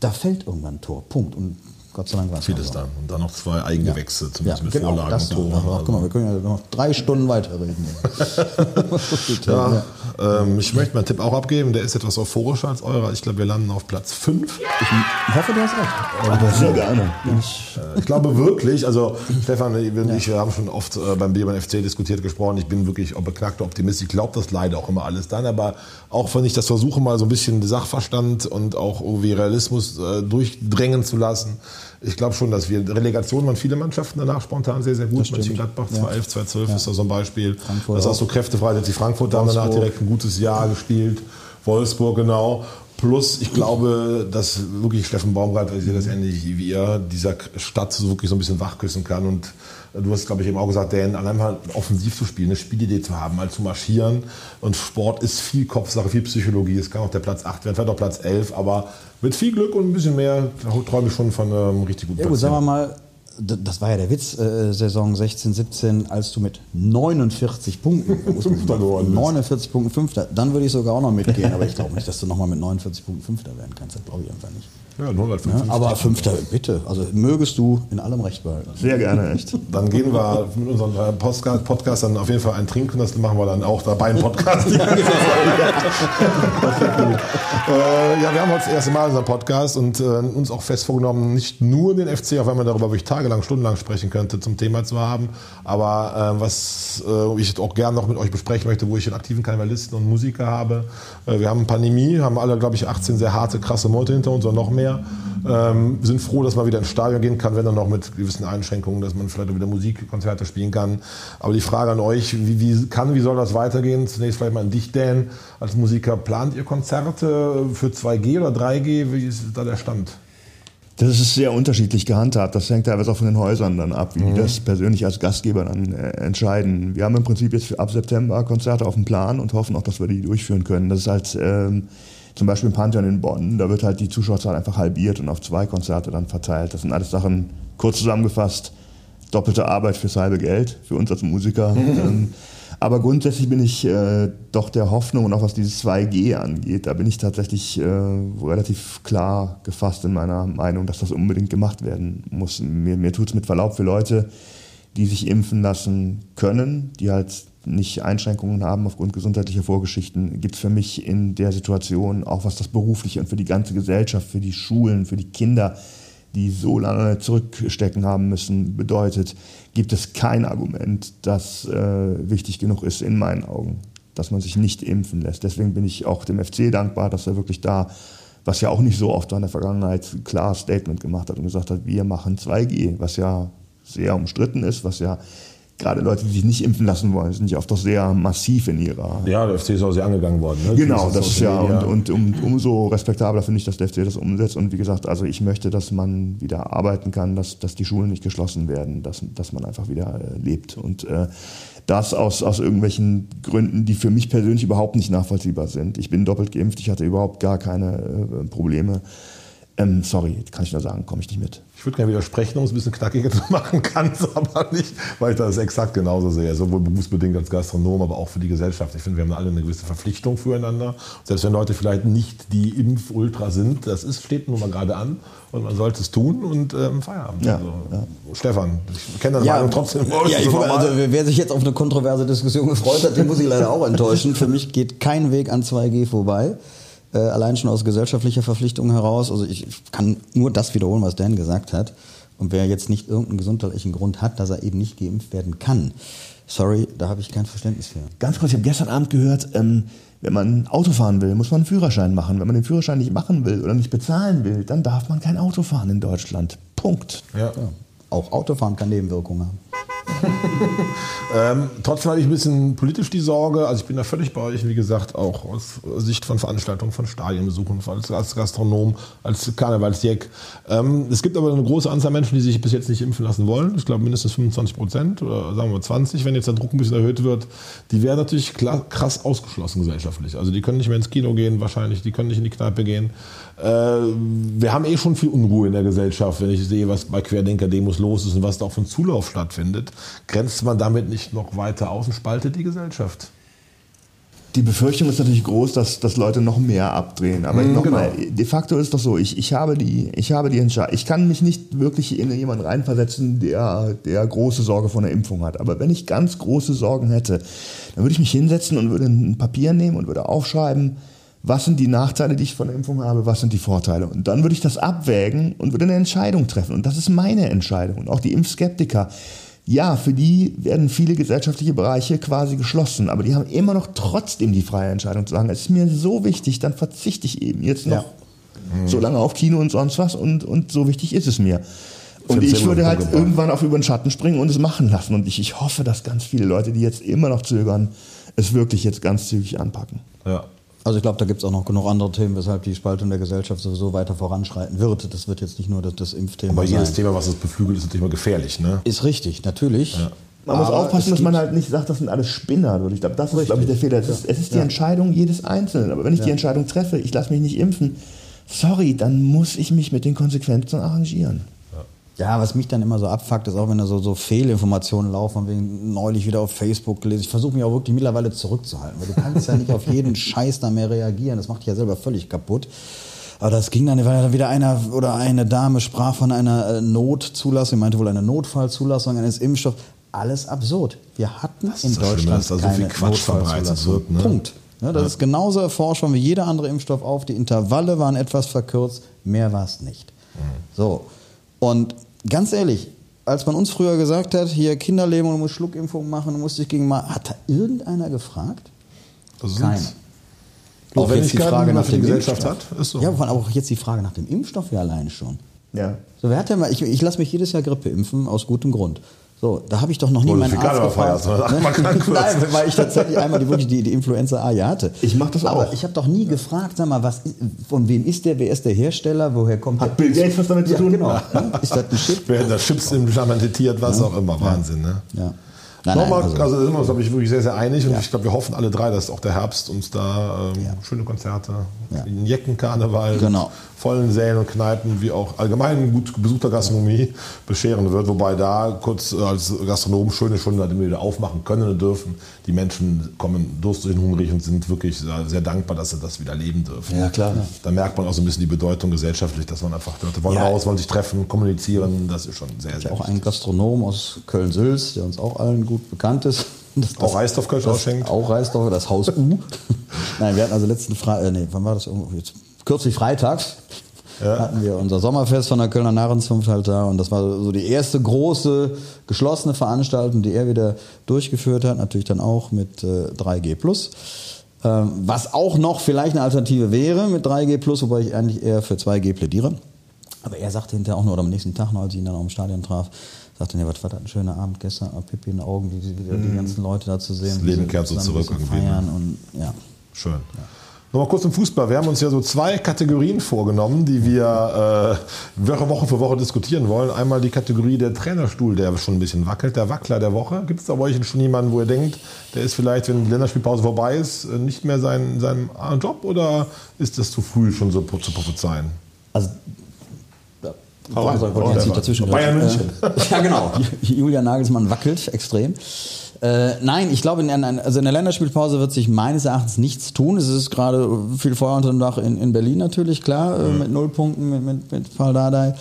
da fällt irgendwann ein Tor. Punkt. Und Gott sei Dank war es Vieles dann. Und dann noch zwei Eigengewächse, Ja, zumindest mit genau, Vorlagen das und noch. Toren. Ach, Guck mal, wir können ja noch drei Stunden weiterreden. *laughs* *laughs* Ja, ähm, ich möchte meinen Tipp auch abgeben. Der ist etwas euphorischer als eurer. Ich glaube, wir landen auf Platz 5. Ich hoffe, du hast recht. Aber sehr gerne. Ich glaube wirklich, also *laughs* Stefan und ich wir haben schon oft äh, beim Bier beim FC diskutiert gesprochen. Ich bin wirklich beknackter Optimist. Ich glaube das leider auch immer alles dann. Aber auch wenn ich das versuche, mal so ein bisschen Sachverstand und auch irgendwie Realismus äh, durchdrängen zu lassen. Ich glaube schon, dass wir Relegation waren viele Mannschaften danach spontan sehr, sehr gut. Mönchengladbach 211, 212 ist da so ein Beispiel. Frankfurt das ist auch so kräftefrei. Die Frankfurt haben danach direkt ein gutes Jahr gespielt. Wolfsburg, genau. Plus, ich glaube, dass wirklich Steffen Baumgart, ich sehe das ähnlich wie ihr, dieser Stadt so wirklich so ein bisschen wachküssen kann. Und du hast, glaube ich, eben auch gesagt, Dan, allein mal offensiv zu spielen, eine Spielidee zu haben, mal zu marschieren. Und Sport ist viel Kopfsache, viel Psychologie. Es kann auch der Platz 8 werden, vielleicht auch Platz 11, aber mit viel Glück und ein bisschen mehr träume ich schon von einem richtig guten Ja gut, sagen wir mal, das war ja der Witz, äh, Saison 16, 17, als du mit 49 Punkten, *laughs* Fünfter geworden bist. 49 Punkten Fünfter, dann würde ich sogar auch noch mitgehen, aber ich glaube *laughs* nicht, dass du nochmal mit 49 Punkten Fünfter werden kannst, das glaube ich einfach nicht. Ja, Ja, 155. aber Fünfter, bitte, also mögest du in allem Recht behalten. Sehr gerne, echt. Dann gehen wir mit unserem Podcast, Podcast dann auf jeden Fall ein Trinken. Das machen wir dann auch dabei im Podcast. *laughs* ja, genau. Das wird gut. äh, ja, wir haben heute das erste Mal unseren Podcast und äh, uns auch fest vorgenommen, nicht nur den FC, auch wenn man darüber wirklich tagelang, stundenlang sprechen könnte, zum Thema zu haben. Aber äh, was äh, ich auch gerne noch mit euch besprechen möchte, wo ich einen aktiven Karnevalisten und Musiker habe. Äh, wir haben Pandemie, haben alle, glaube ich, 18 sehr harte, krasse Monate hinter uns oder noch mehr. Ähm, sind froh, dass man wieder ins Stadion gehen kann, wenn dann noch mit gewissen Einschränkungen, dass man vielleicht wieder Musikkonzerte spielen kann. Aber die Frage an euch, wie, wie kann, wie soll das weitergehen? Zunächst vielleicht mal an dich, Dan, als Musiker. Plant ihr Konzerte für 2G oder 3G? Wie ist da der Stand? Das ist sehr unterschiedlich gehandhabt. Das hängt teilweise auch von den Häusern dann ab, wie die das persönlich als Gastgeber dann äh, entscheiden. Wir haben im Prinzip jetzt ab September Konzerte auf dem Plan und hoffen auch, dass wir die durchführen können. Das ist halt ähm, zum Beispiel im Pantheon in Bonn, da wird halt die Zuschauerzahl einfach halbiert und auf zwei Konzerte dann verteilt. Das sind alles Sachen, kurz zusammengefasst, doppelte Arbeit fürs halbe Geld, für uns als Musiker. *laughs* ähm, aber grundsätzlich bin ich äh, doch der Hoffnung und auch was dieses 2G angeht, da bin ich tatsächlich äh, relativ klar gefasst in meiner Meinung, dass das unbedingt gemacht werden muss. Mir, mir tut es mit Verlaub für Leute, die sich impfen lassen können, die halt nicht Einschränkungen haben aufgrund gesundheitlicher Vorgeschichten, gibt es für mich in der Situation, auch was das berufliche und für die ganze Gesellschaft, für die Schulen, für die Kinder, die so lange zurückstecken haben müssen, bedeutet, gibt es kein Argument, das äh, wichtig genug ist in meinen Augen, dass man sich nicht impfen lässt. Deswegen bin ich auch dem FC dankbar, dass er wirklich da, was ja auch nicht so oft war in der Vergangenheit, ein klares Statement gemacht hat und gesagt hat, wir machen 2G, was ja sehr umstritten ist, was ja gerade Leute, die sich nicht impfen lassen wollen, sind ja oft doch sehr massiv in ihrer Ja, der FC ist auch sehr angegangen worden. Ne? Genau, das ist ja, und, und um, umso respektabler finde ich, dass der FC das umsetzt. Und wie gesagt, also ich möchte, dass man wieder arbeiten kann, dass, dass die Schulen nicht geschlossen werden, dass, dass man einfach wieder äh, lebt. Und äh, das aus, aus irgendwelchen Gründen, die für mich persönlich überhaupt nicht nachvollziehbar sind. Ich bin doppelt geimpft, ich hatte überhaupt gar keine äh, Probleme. Ähm, sorry, kann ich nur sagen, komme ich nicht mit. Ich würde gerne widersprechen, um es ein bisschen knackiger *laughs* zu machen, kann es aber nicht, weil ich das exakt genauso sehe. Sowohl berufsbedingt als Gastronom, aber auch für die Gesellschaft. Ich finde, wir haben alle eine gewisse Verpflichtung füreinander. Selbst wenn Leute vielleicht nicht die Impfultra sind, das ist, steht nun mal gerade an und man sollte es tun und ähm, Feierabend. Ja, also, ja. Stefan, ich kenne deine Meinung trotzdem. ja, ich, also, wer sich jetzt auf eine kontroverse Diskussion gefreut hat, den muss ich leider auch enttäuschen. Für mich geht kein Weg an 2G vorbei. Äh, allein schon aus gesellschaftlicher Verpflichtung heraus. Also ich kann nur das wiederholen, was Dan gesagt hat. Und wer jetzt nicht irgendeinen gesundheitlichen Grund hat, dass er eben nicht geimpft werden kann, sorry, da habe ich kein Verständnis für. Ganz kurz, ich habe gestern Abend gehört, ähm, wenn man Auto fahren will, muss man einen Führerschein machen. Wenn man den Führerschein nicht machen will oder nicht bezahlen will, dann darf man kein Auto fahren in Deutschland. Punkt. ja. Ja. Auch Autofahren kann Nebenwirkungen haben. *laughs* Ähm, trotzdem hatte ich ein bisschen politisch die Sorge, also ich bin da völlig bei euch, wie gesagt, auch aus Sicht von Veranstaltungen, von Stadienbesuchen, als, als Gastronom, als Karnevalsjäck. Ähm, es gibt aber eine große Anzahl Menschen, die sich bis jetzt nicht impfen lassen wollen. Ich glaube mindestens 25 Prozent oder sagen wir 20, wenn jetzt der Druck ein bisschen erhöht wird. Die werden natürlich krass ausgeschlossen gesellschaftlich. Also die können nicht mehr ins Kino gehen wahrscheinlich, die können nicht in die Kneipe gehen. Äh, wir haben eh schon viel Unruhe in der Gesellschaft, wenn ich sehe, was bei Querdenker-Demos los ist und was da auch für ein Zulauf stattfindet. Grenzt man damit nicht noch weiter aus und spaltet die Gesellschaft? Die Befürchtung ist natürlich groß, dass, dass Leute noch mehr abdrehen. Aber nochmal, genau. de facto ist doch so, ich, ich habe die, ich habe die Entscheidung. Ich kann mich nicht wirklich in jemanden reinversetzen, der, der große Sorge vor einer Impfung hat. Aber wenn ich ganz große Sorgen hätte, dann würde ich mich hinsetzen und würde ein Papier nehmen und würde aufschreiben, was sind die Nachteile, die ich von der Impfung habe, was sind die Vorteile. Und dann würde ich das abwägen und würde eine Entscheidung treffen. Und das ist meine Entscheidung. Und auch die Impfskeptiker. Ja, für die werden viele gesellschaftliche Bereiche quasi geschlossen, aber die haben immer noch trotzdem die freie Entscheidung zu sagen, es ist mir so wichtig, dann verzichte ich eben jetzt noch so lange auf Kino und sonst was und, und so wichtig ist es mir. Und ich würde halt gebracht. irgendwann auf über den Schatten springen und es machen lassen. Und ich, ich hoffe, dass ganz viele Leute, die jetzt immer noch zögern, es wirklich jetzt ganz zügig anpacken. Ja. Also ich glaube, da gibt es auch noch genug andere Themen, weshalb die Spaltung der Gesellschaft sowieso weiter voranschreiten wird. Das wird jetzt nicht nur das, das Impfthema Aber jedes sein. Thema, was es beflügelt, ist natürlich mal gefährlich. Ne? Ist richtig, natürlich. Man muss Aber aufpassen, dass man halt nicht sagt, das sind alles Spinner. Und ich glaube, das ist, glaube ich, der Fehler. Es ist, es ist die Entscheidung jedes Einzelnen. Aber wenn ich die Entscheidung treffe, ich lasse mich nicht impfen, sorry, dann muss ich mich mit den Konsequenzen arrangieren. Ja, was mich dann immer so abfuckt, ist auch, wenn da so, so Fehlinformationen laufen, von wegen neulich wieder auf Facebook gelesen. Ich versuche mich auch wirklich mittlerweile zurückzuhalten, weil du kannst ja nicht auf jeden *laughs* Scheiß da mehr reagieren. Das macht dich ja selber völlig kaputt. Aber das ging dann, weil dann wieder einer oder eine Dame sprach von einer äh, Notzulassung, meinte wohl eine Notfallzulassung eines Impfstoffs. Alles absurd. Wir hatten in Deutschland dass da so keine viel Quatsch verbreitet Notfallzulassung. wird, ne? Punkt. Ja, das ist genauso erforscht worden wie jeder andere Impfstoff auf. Die Intervalle waren etwas verkürzt, mehr war es nicht. So. Und ganz ehrlich, als man uns früher gesagt hat, hier Kinderleben und du musst Schluckimpfung machen, du musst dich gegen mal, hat da irgendeiner gefragt? Ist Keiner. Auch wenn jetzt ich die Frage nach dem Gesellschaft Impfstoff. hat, ist so. Ja, aber auch jetzt die Frage nach dem Impfstoff ja alleine schon. Ja. So, wer hat denn mal, ich, ich lasse mich jedes Jahr Grippe impfen, aus gutem Grund. So, da habe ich doch noch nie meinen Arzt gefragt. wirst. *laughs* Nein, weil ich tatsächlich einmal die, wirklich die, die Influenza A ja hatte. Ich mach das Aber auch. ich habe doch nie gefragt, sag mal, was, von wem ist der, wer ist der Hersteller, woher kommt Hat der? Bill Gates was damit zu ja, tun? Genau. Ne? Ist das ein Chip? Werden da Chips implementiert, was auch immer. Wahnsinn, ne? Ja. Nein, nein, Nochmal, also, also, sind wir uns, glaube ich, wirklich sehr, sehr einig und ich glaube, wir hoffen alle drei, dass auch der Herbst uns da ähm, schöne Konzerte, Ja. einen Jeckenkarneval, Genau. vollen Sälen und Kneipen, wie auch allgemein gut besuchter Gastronomie bescheren wird. Wobei da kurz äh, als Gastronomen schöne Stunden halt immer wieder aufmachen können und dürfen. Die Menschen kommen durstig und hungrig und sind wirklich sehr, sehr dankbar, dass sie das wieder leben dürfen. Ja, klar. Da merkt man auch so ein bisschen die Bedeutung gesellschaftlich, dass man einfach, die Leute wollen Ja. raus, wollen sich treffen, kommunizieren. Das ist schon sehr, sehr auch wichtig. einen Gastronom aus Köln-Sülz, der uns auch allen gut bekannt ist. *laughs* Das, Auch Reisdorf-Kölsch das- ausschenkt? Auch Reisdorf, das Haus U. *laughs* Nein, wir hatten also letzten Freitag, äh, nee, wann war das? Irgendwo Jetzt, kürzlich freitags hatten wir unser Sommerfest von der Kölner Narrenzunft halt da und das war so die erste große geschlossene Veranstaltung, die er wieder durchgeführt hat, natürlich dann auch mit äh, 3G+. Ähm, was auch noch vielleicht eine Alternative wäre mit 3G+, wobei ich eigentlich eher für 2G plädiere. Aber er sagte hinterher auch nur, oder am nächsten Tag noch, als ich ihn dann auch im Stadion traf, sagte, nee, was war das ein schöner Abend gestern, ah, Pippi in den Augen, wie, wie die ganzen Leute da zu sehen. Mhm. Das Leben kehrt so zurück irgendwie, ne? Feiern und ja. Schön. Nochmal kurz zum Fußball. Wir haben uns ja so zwei Kategorien vorgenommen, die wir äh, Woche für Woche diskutieren wollen. Einmal die Kategorie der Trainerstuhl, der schon ein bisschen wackelt, der Wackler der Woche. Gibt es da bei euch schon jemanden, wo ihr denkt, der ist vielleicht, wenn die Länderspielpause vorbei ist, äh, nicht mehr sein, seinem Job oder ist das zu früh schon so zu prophezeien? Also, Hau ich wollte jetzt nicht dazwischen Bayern. München. Äh, *laughs* ja, genau. Julian Nagelsmann wackelt extrem. Äh, nein, ich glaube, in, also in der Länderspielpause wird sich meines Erachtens nichts tun. Es ist gerade viel Feuer unter dem Dach in, in Berlin natürlich, klar, äh, mit null Punkten mit, mit, mit Fall Dardai.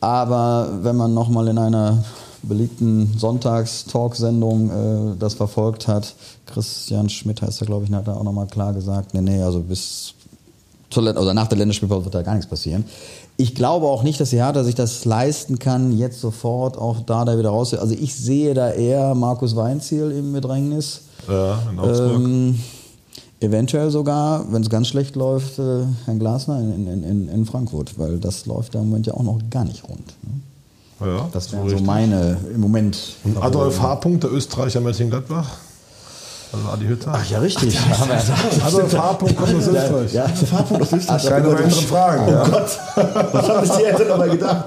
Aber wenn man nochmal in einer beliebten Sonntags-Talk-Sendung äh, das verfolgt hat, Christian Schmidt heißt er, glaube ich, hat da auch nochmal klar gesagt, nee, nee, also bis zur, oder nach der Länderspielpause wird da gar nichts passieren. Ich glaube auch nicht, dass die Hertha sich das leisten kann, jetzt sofort auch da da wieder raus. Also ich sehe da eher Markus Weinziel im Bedrängnis. Ja, in Augsburg. Ähm, eventuell sogar, wenn es ganz schlecht läuft, äh, Herrn Glasner in, in, in, in Frankfurt, weil das läuft da im Moment ja auch noch gar nicht rund. Ne? ja, Das wären so so meine im Moment. Und Adolf H. Punkt, der Österreicher Mönchengladbach. Also Adi Hütter. Ach ja, richtig. Aber Adolf H. Punkt kommt aus Österreich. ja, Fahrpunkt aus Österreich. Keine weiteren Fragen. Ja. Was haben sich die Eltern dabei gedacht?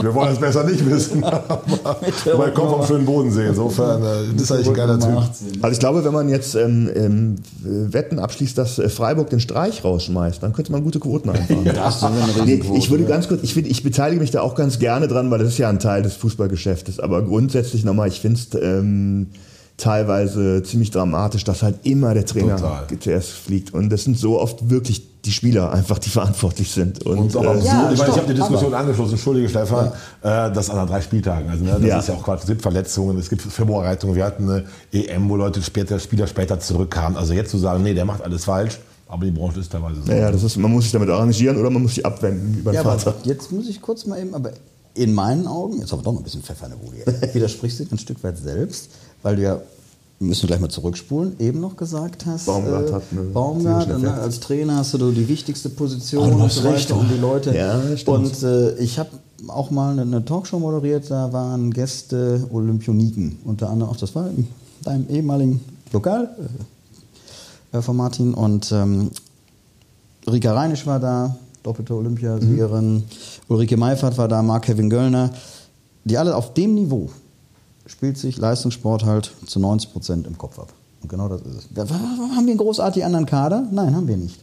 Wir wollen es besser nicht wissen. Aber er kommt vom schönen Bodensee. Insofern äh, das ist eigentlich ein geiler Typ. Also ich glaube, wenn man jetzt ähm, ähm, Wetten abschließt, dass äh, Freiburg den Streich rausschmeißt, dann könnte man gute Quoten einfahren. Eine Nee, ich würde ja. ganz kurz, ich, find, ich beteilige mich da auch ganz gerne dran, weil das ist ja ein Teil des Fußballgeschäftes. Aber grundsätzlich nochmal, ich finde es ähm, teilweise ziemlich dramatisch, dass halt immer der Trainer Total. zuerst fliegt. Und das sind so oft wirklich die Spieler einfach, die *laughs* verantwortlich sind. Und, Und auch äh, absurd. Ja, ich meine, ich habe die Diskussion angeschlossen, entschuldige Stefan, äh, das an drei Spieltagen. Also, ne, das Ja. ist ja auch Quatsch. Es gibt Verletzungen, es gibt Vorbereitungen. Wir hatten eine EM, wo Leute später, Spieler später zurückkamen. Also jetzt zu sagen, nee, der macht alles falsch, aber die Branche ist teilweise so. naja, das ist, man muss sich damit arrangieren oder man muss sich abwenden über den Ja, aber Vater. jetzt muss ich kurz mal eben, aber in meinen Augen, jetzt haben wir doch noch ein bisschen Pfeffer in der Bude, *laughs* widersprichst du dir ein Stück weit selbst, weil du ja, müssen wir gleich mal zurückspulen, eben noch gesagt hast, Baumgart äh, hat einen Baumgart, ne, als Trainer hast du die wichtigste Position du und so recht. und die Leute. Ja, und äh, ich habe auch mal eine, eine Talkshow moderiert, da waren Gäste Olympioniken, unter anderem auch, das war in deinem ehemaligen Lokal äh, äh, von Martin und ähm, Rika Reinisch war da, doppelte Olympiasiegerin. Ulrike Meifert war da, Marc-Kevin Göllner. Die alle auf dem Niveau spielt sich Leistungssport halt zu 90 Prozent im Kopf ab. Und genau das ist es. Da- Haben wir einen großartig anderen Kader? Nein, haben wir nicht.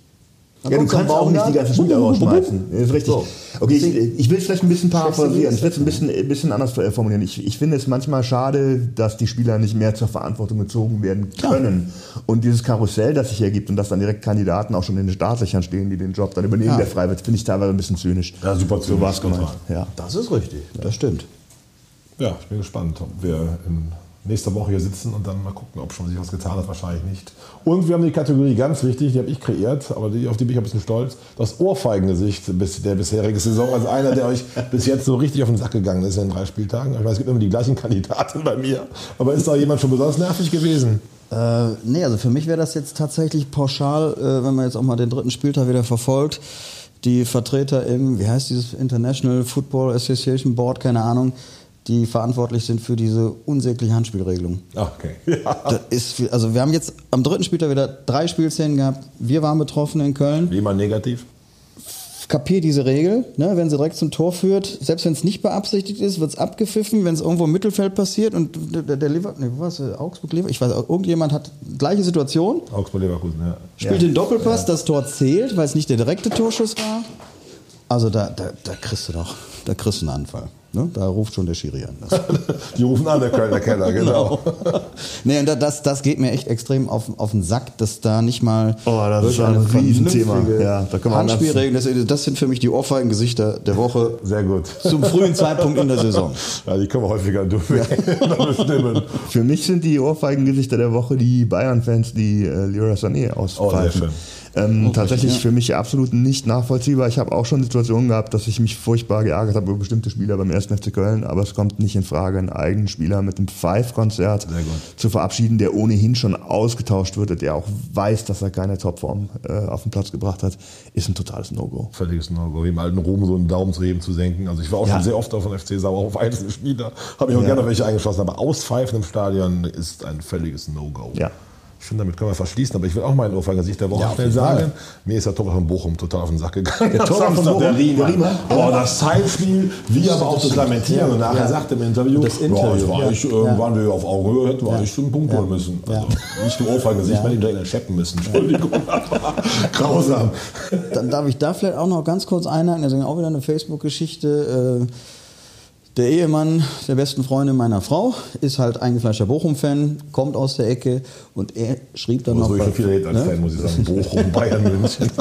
Dann Ja, du kannst auch nicht die ganzen Spieler rausschmeißen. Das ist richtig. So. Okay, ich, ich will es vielleicht ein bisschen paraphrasieren. Ich will es ein bisschen, ein bisschen anders formulieren. Ich, ich finde es manchmal schade, dass die Spieler nicht mehr zur Verantwortung gezogen werden können. Und dieses Karussell, das sich ergibt und dass dann direkt Kandidaten auch schon in den Startlöchern stehen, die den Job dann übernehmen, Ja. der frei wird, finde ich teilweise ein bisschen zynisch. Ja, super So war es zynisch, gemeint. Ja. Das ist richtig. Das stimmt. Ja, ich bin gespannt, ob wir in nächster Woche hier sitzen und dann mal gucken, ob schon sich was getan hat. Wahrscheinlich nicht. Und wir haben die Kategorie ganz wichtig, die habe ich kreiert, aber die, auf die bin ich ein bisschen stolz. Das Ohrfeigengesicht der bisherigen Saison. Also einer, der euch bis jetzt so richtig auf den Sack gegangen ist in drei Spieltagen. Ich weiß, es gibt immer die gleichen Kandidaten bei mir. Aber ist da jemand schon besonders nervig gewesen? Äh, nee, also für mich wäre das jetzt tatsächlich pauschal, äh, wenn man jetzt auch mal den dritten Spieltag wieder verfolgt. Die Vertreter im, wie heißt dieses International Football Association Board, keine Ahnung, die verantwortlich sind für diese unsägliche Handspielregelung. Ah, okay. *laughs* Ja. Viel- also wir haben jetzt am dritten Spieltag wieder drei Spielszenen gehabt. Wir waren betroffen in Köln. Wie immer negativ? Kapier diese Regel, ne? wenn sie direkt zum Tor führt, selbst wenn es nicht beabsichtigt ist, wird es abgepfiffen, wenn es irgendwo im Mittelfeld passiert und der, der Liver, nee, was, Augsburg, Lever, ich weiß, irgendjemand hat gleiche Situation, Augsburg Leverkusen, ja. spielt den Doppelpass, das Tor zählt, weil es nicht der direkte Torschuss war. Also da, da, da kriegst du doch, da kriegst du einen Anfall. Ne? Da ruft schon der Schiri an. Das, *laughs* Die rufen an, der Kölner *laughs* Keller, genau. nee, und da- das, das geht mir echt extrem auf, auf den Sack, dass da nicht mal Oh, das ist ein Riesenthema. Ja, da Handspielregeln, das, das sind für mich die Ohrfeigengesichter der Woche Sehr gut. zum frühen Zeitpunkt in der Saison. *laughs* Ja, die können wir häufiger durch. bestimmen. Für mich sind die Ohrfeigengesichter der Woche die Bayern-Fans, die äh, Leroy Sané auspfeifen. schön. Ähm, tatsächlich ja. für mich absolut nicht nachvollziehbar. Ich habe auch schon Situationen gehabt, dass ich mich furchtbar geärgert habe über bestimmte Spieler beim 1. FC Köln, aber es kommt nicht in Frage, einen eigenen Spieler mit einem Five-Konzert zu verabschieden, der ohnehin schon ausgetauscht wird, der auch weiß, dass er keine Topform äh, auf den Platz gebracht hat, ist ein totales No-Go. Völliges No-Go. Wie im alten Ruhm so einen Daumen zu heben, zu senken. Also ich war auch Ja. schon sehr oft auf dem FC sauer auf einzelne Spieler. Habe ich auch Ja. gerne welche eingeschlossen. Aber Auspfeifen im Stadion ist ein völliges No-Go. Ja. Ich finde, damit können wir verschließen. Aber ich will auch mal ein Ohrfeigengesicht der Woche Ja, schnell sagen. Mir ist der Torwart von Bochum total auf den Sack gegangen. Der Torwart von Bochum? der Riemann. Der Riemann? Boah, das Zeitspiel, wie aber auch das Lamentieren. Und nachher Ja. sagt im Interview, Das Interview, boah, war ich, irgendwann wir auf Augenhöhe hätten eigentlich schon einen Punkt holen müssen. Also nicht nur Ohrfeigengesicht, Ja. man ihn direkt entscheppen müssen. Entschuldigung, *laughs* aber grausam. Dann darf ich da vielleicht auch noch ganz kurz einhaken, das ist auch wieder eine Facebook-Geschichte. Äh, Der Ehemann der besten Freundin meiner Frau ist halt eingefleischter Bochum-Fan, kommt aus der Ecke und er schrieb dann Aber noch. so bei- viel als ne? Fan, muss ich sagen. Bochum, Bayern, *laughs* München.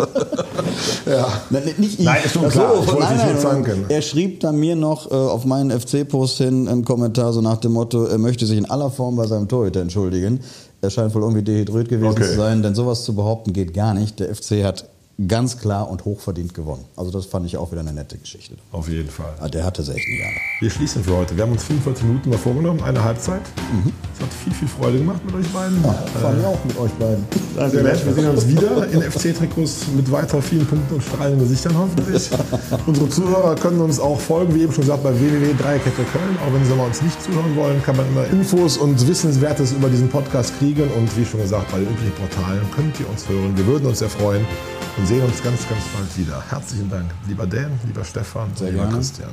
ja. Nein, nicht ich. Nein, ist schon Ach so, klar. Ich wollte nein, nein. Er schrieb dann mir noch äh, auf meinen FC-Post hin einen Kommentar so nach dem Motto, er möchte sich in aller Form bei seinem Torhüter entschuldigen. Er scheint wohl irgendwie dehydriert gewesen Okay. zu sein, denn sowas zu behaupten geht gar nicht. Der FC hat ganz klar und hochverdient gewonnen. Also das fand ich auch wieder eine nette Geschichte. Auf jeden Fall. Ah, Der hatte sie echt gerne. Wir schließen für heute. Wir haben uns 45 Minuten mal vorgenommen, eine Halbzeit. Es hat viel, viel Freude gemacht mit euch beiden. Fand ich auch mit euch beiden. Sehr nett. Wir sehen uns wieder in FC-Trikots mit weiter vielen Punkten und strahlenden Gesichtern hoffentlich. *laughs* Unsere Zuhörer können uns auch folgen, wie eben schon gesagt, bei www.dreierkette Köln. Auch wenn sie mal uns nicht zuhören wollen, kann man immer Infos und Wissenswertes über diesen Podcast kriegen. Und wie schon gesagt, bei den üblichen Portalen könnt ihr uns hören. Wir würden uns sehr freuen und sehen uns ganz, ganz bald wieder. Herzlichen Dank, lieber Dan, lieber Stefan, lieber gerne. Christian.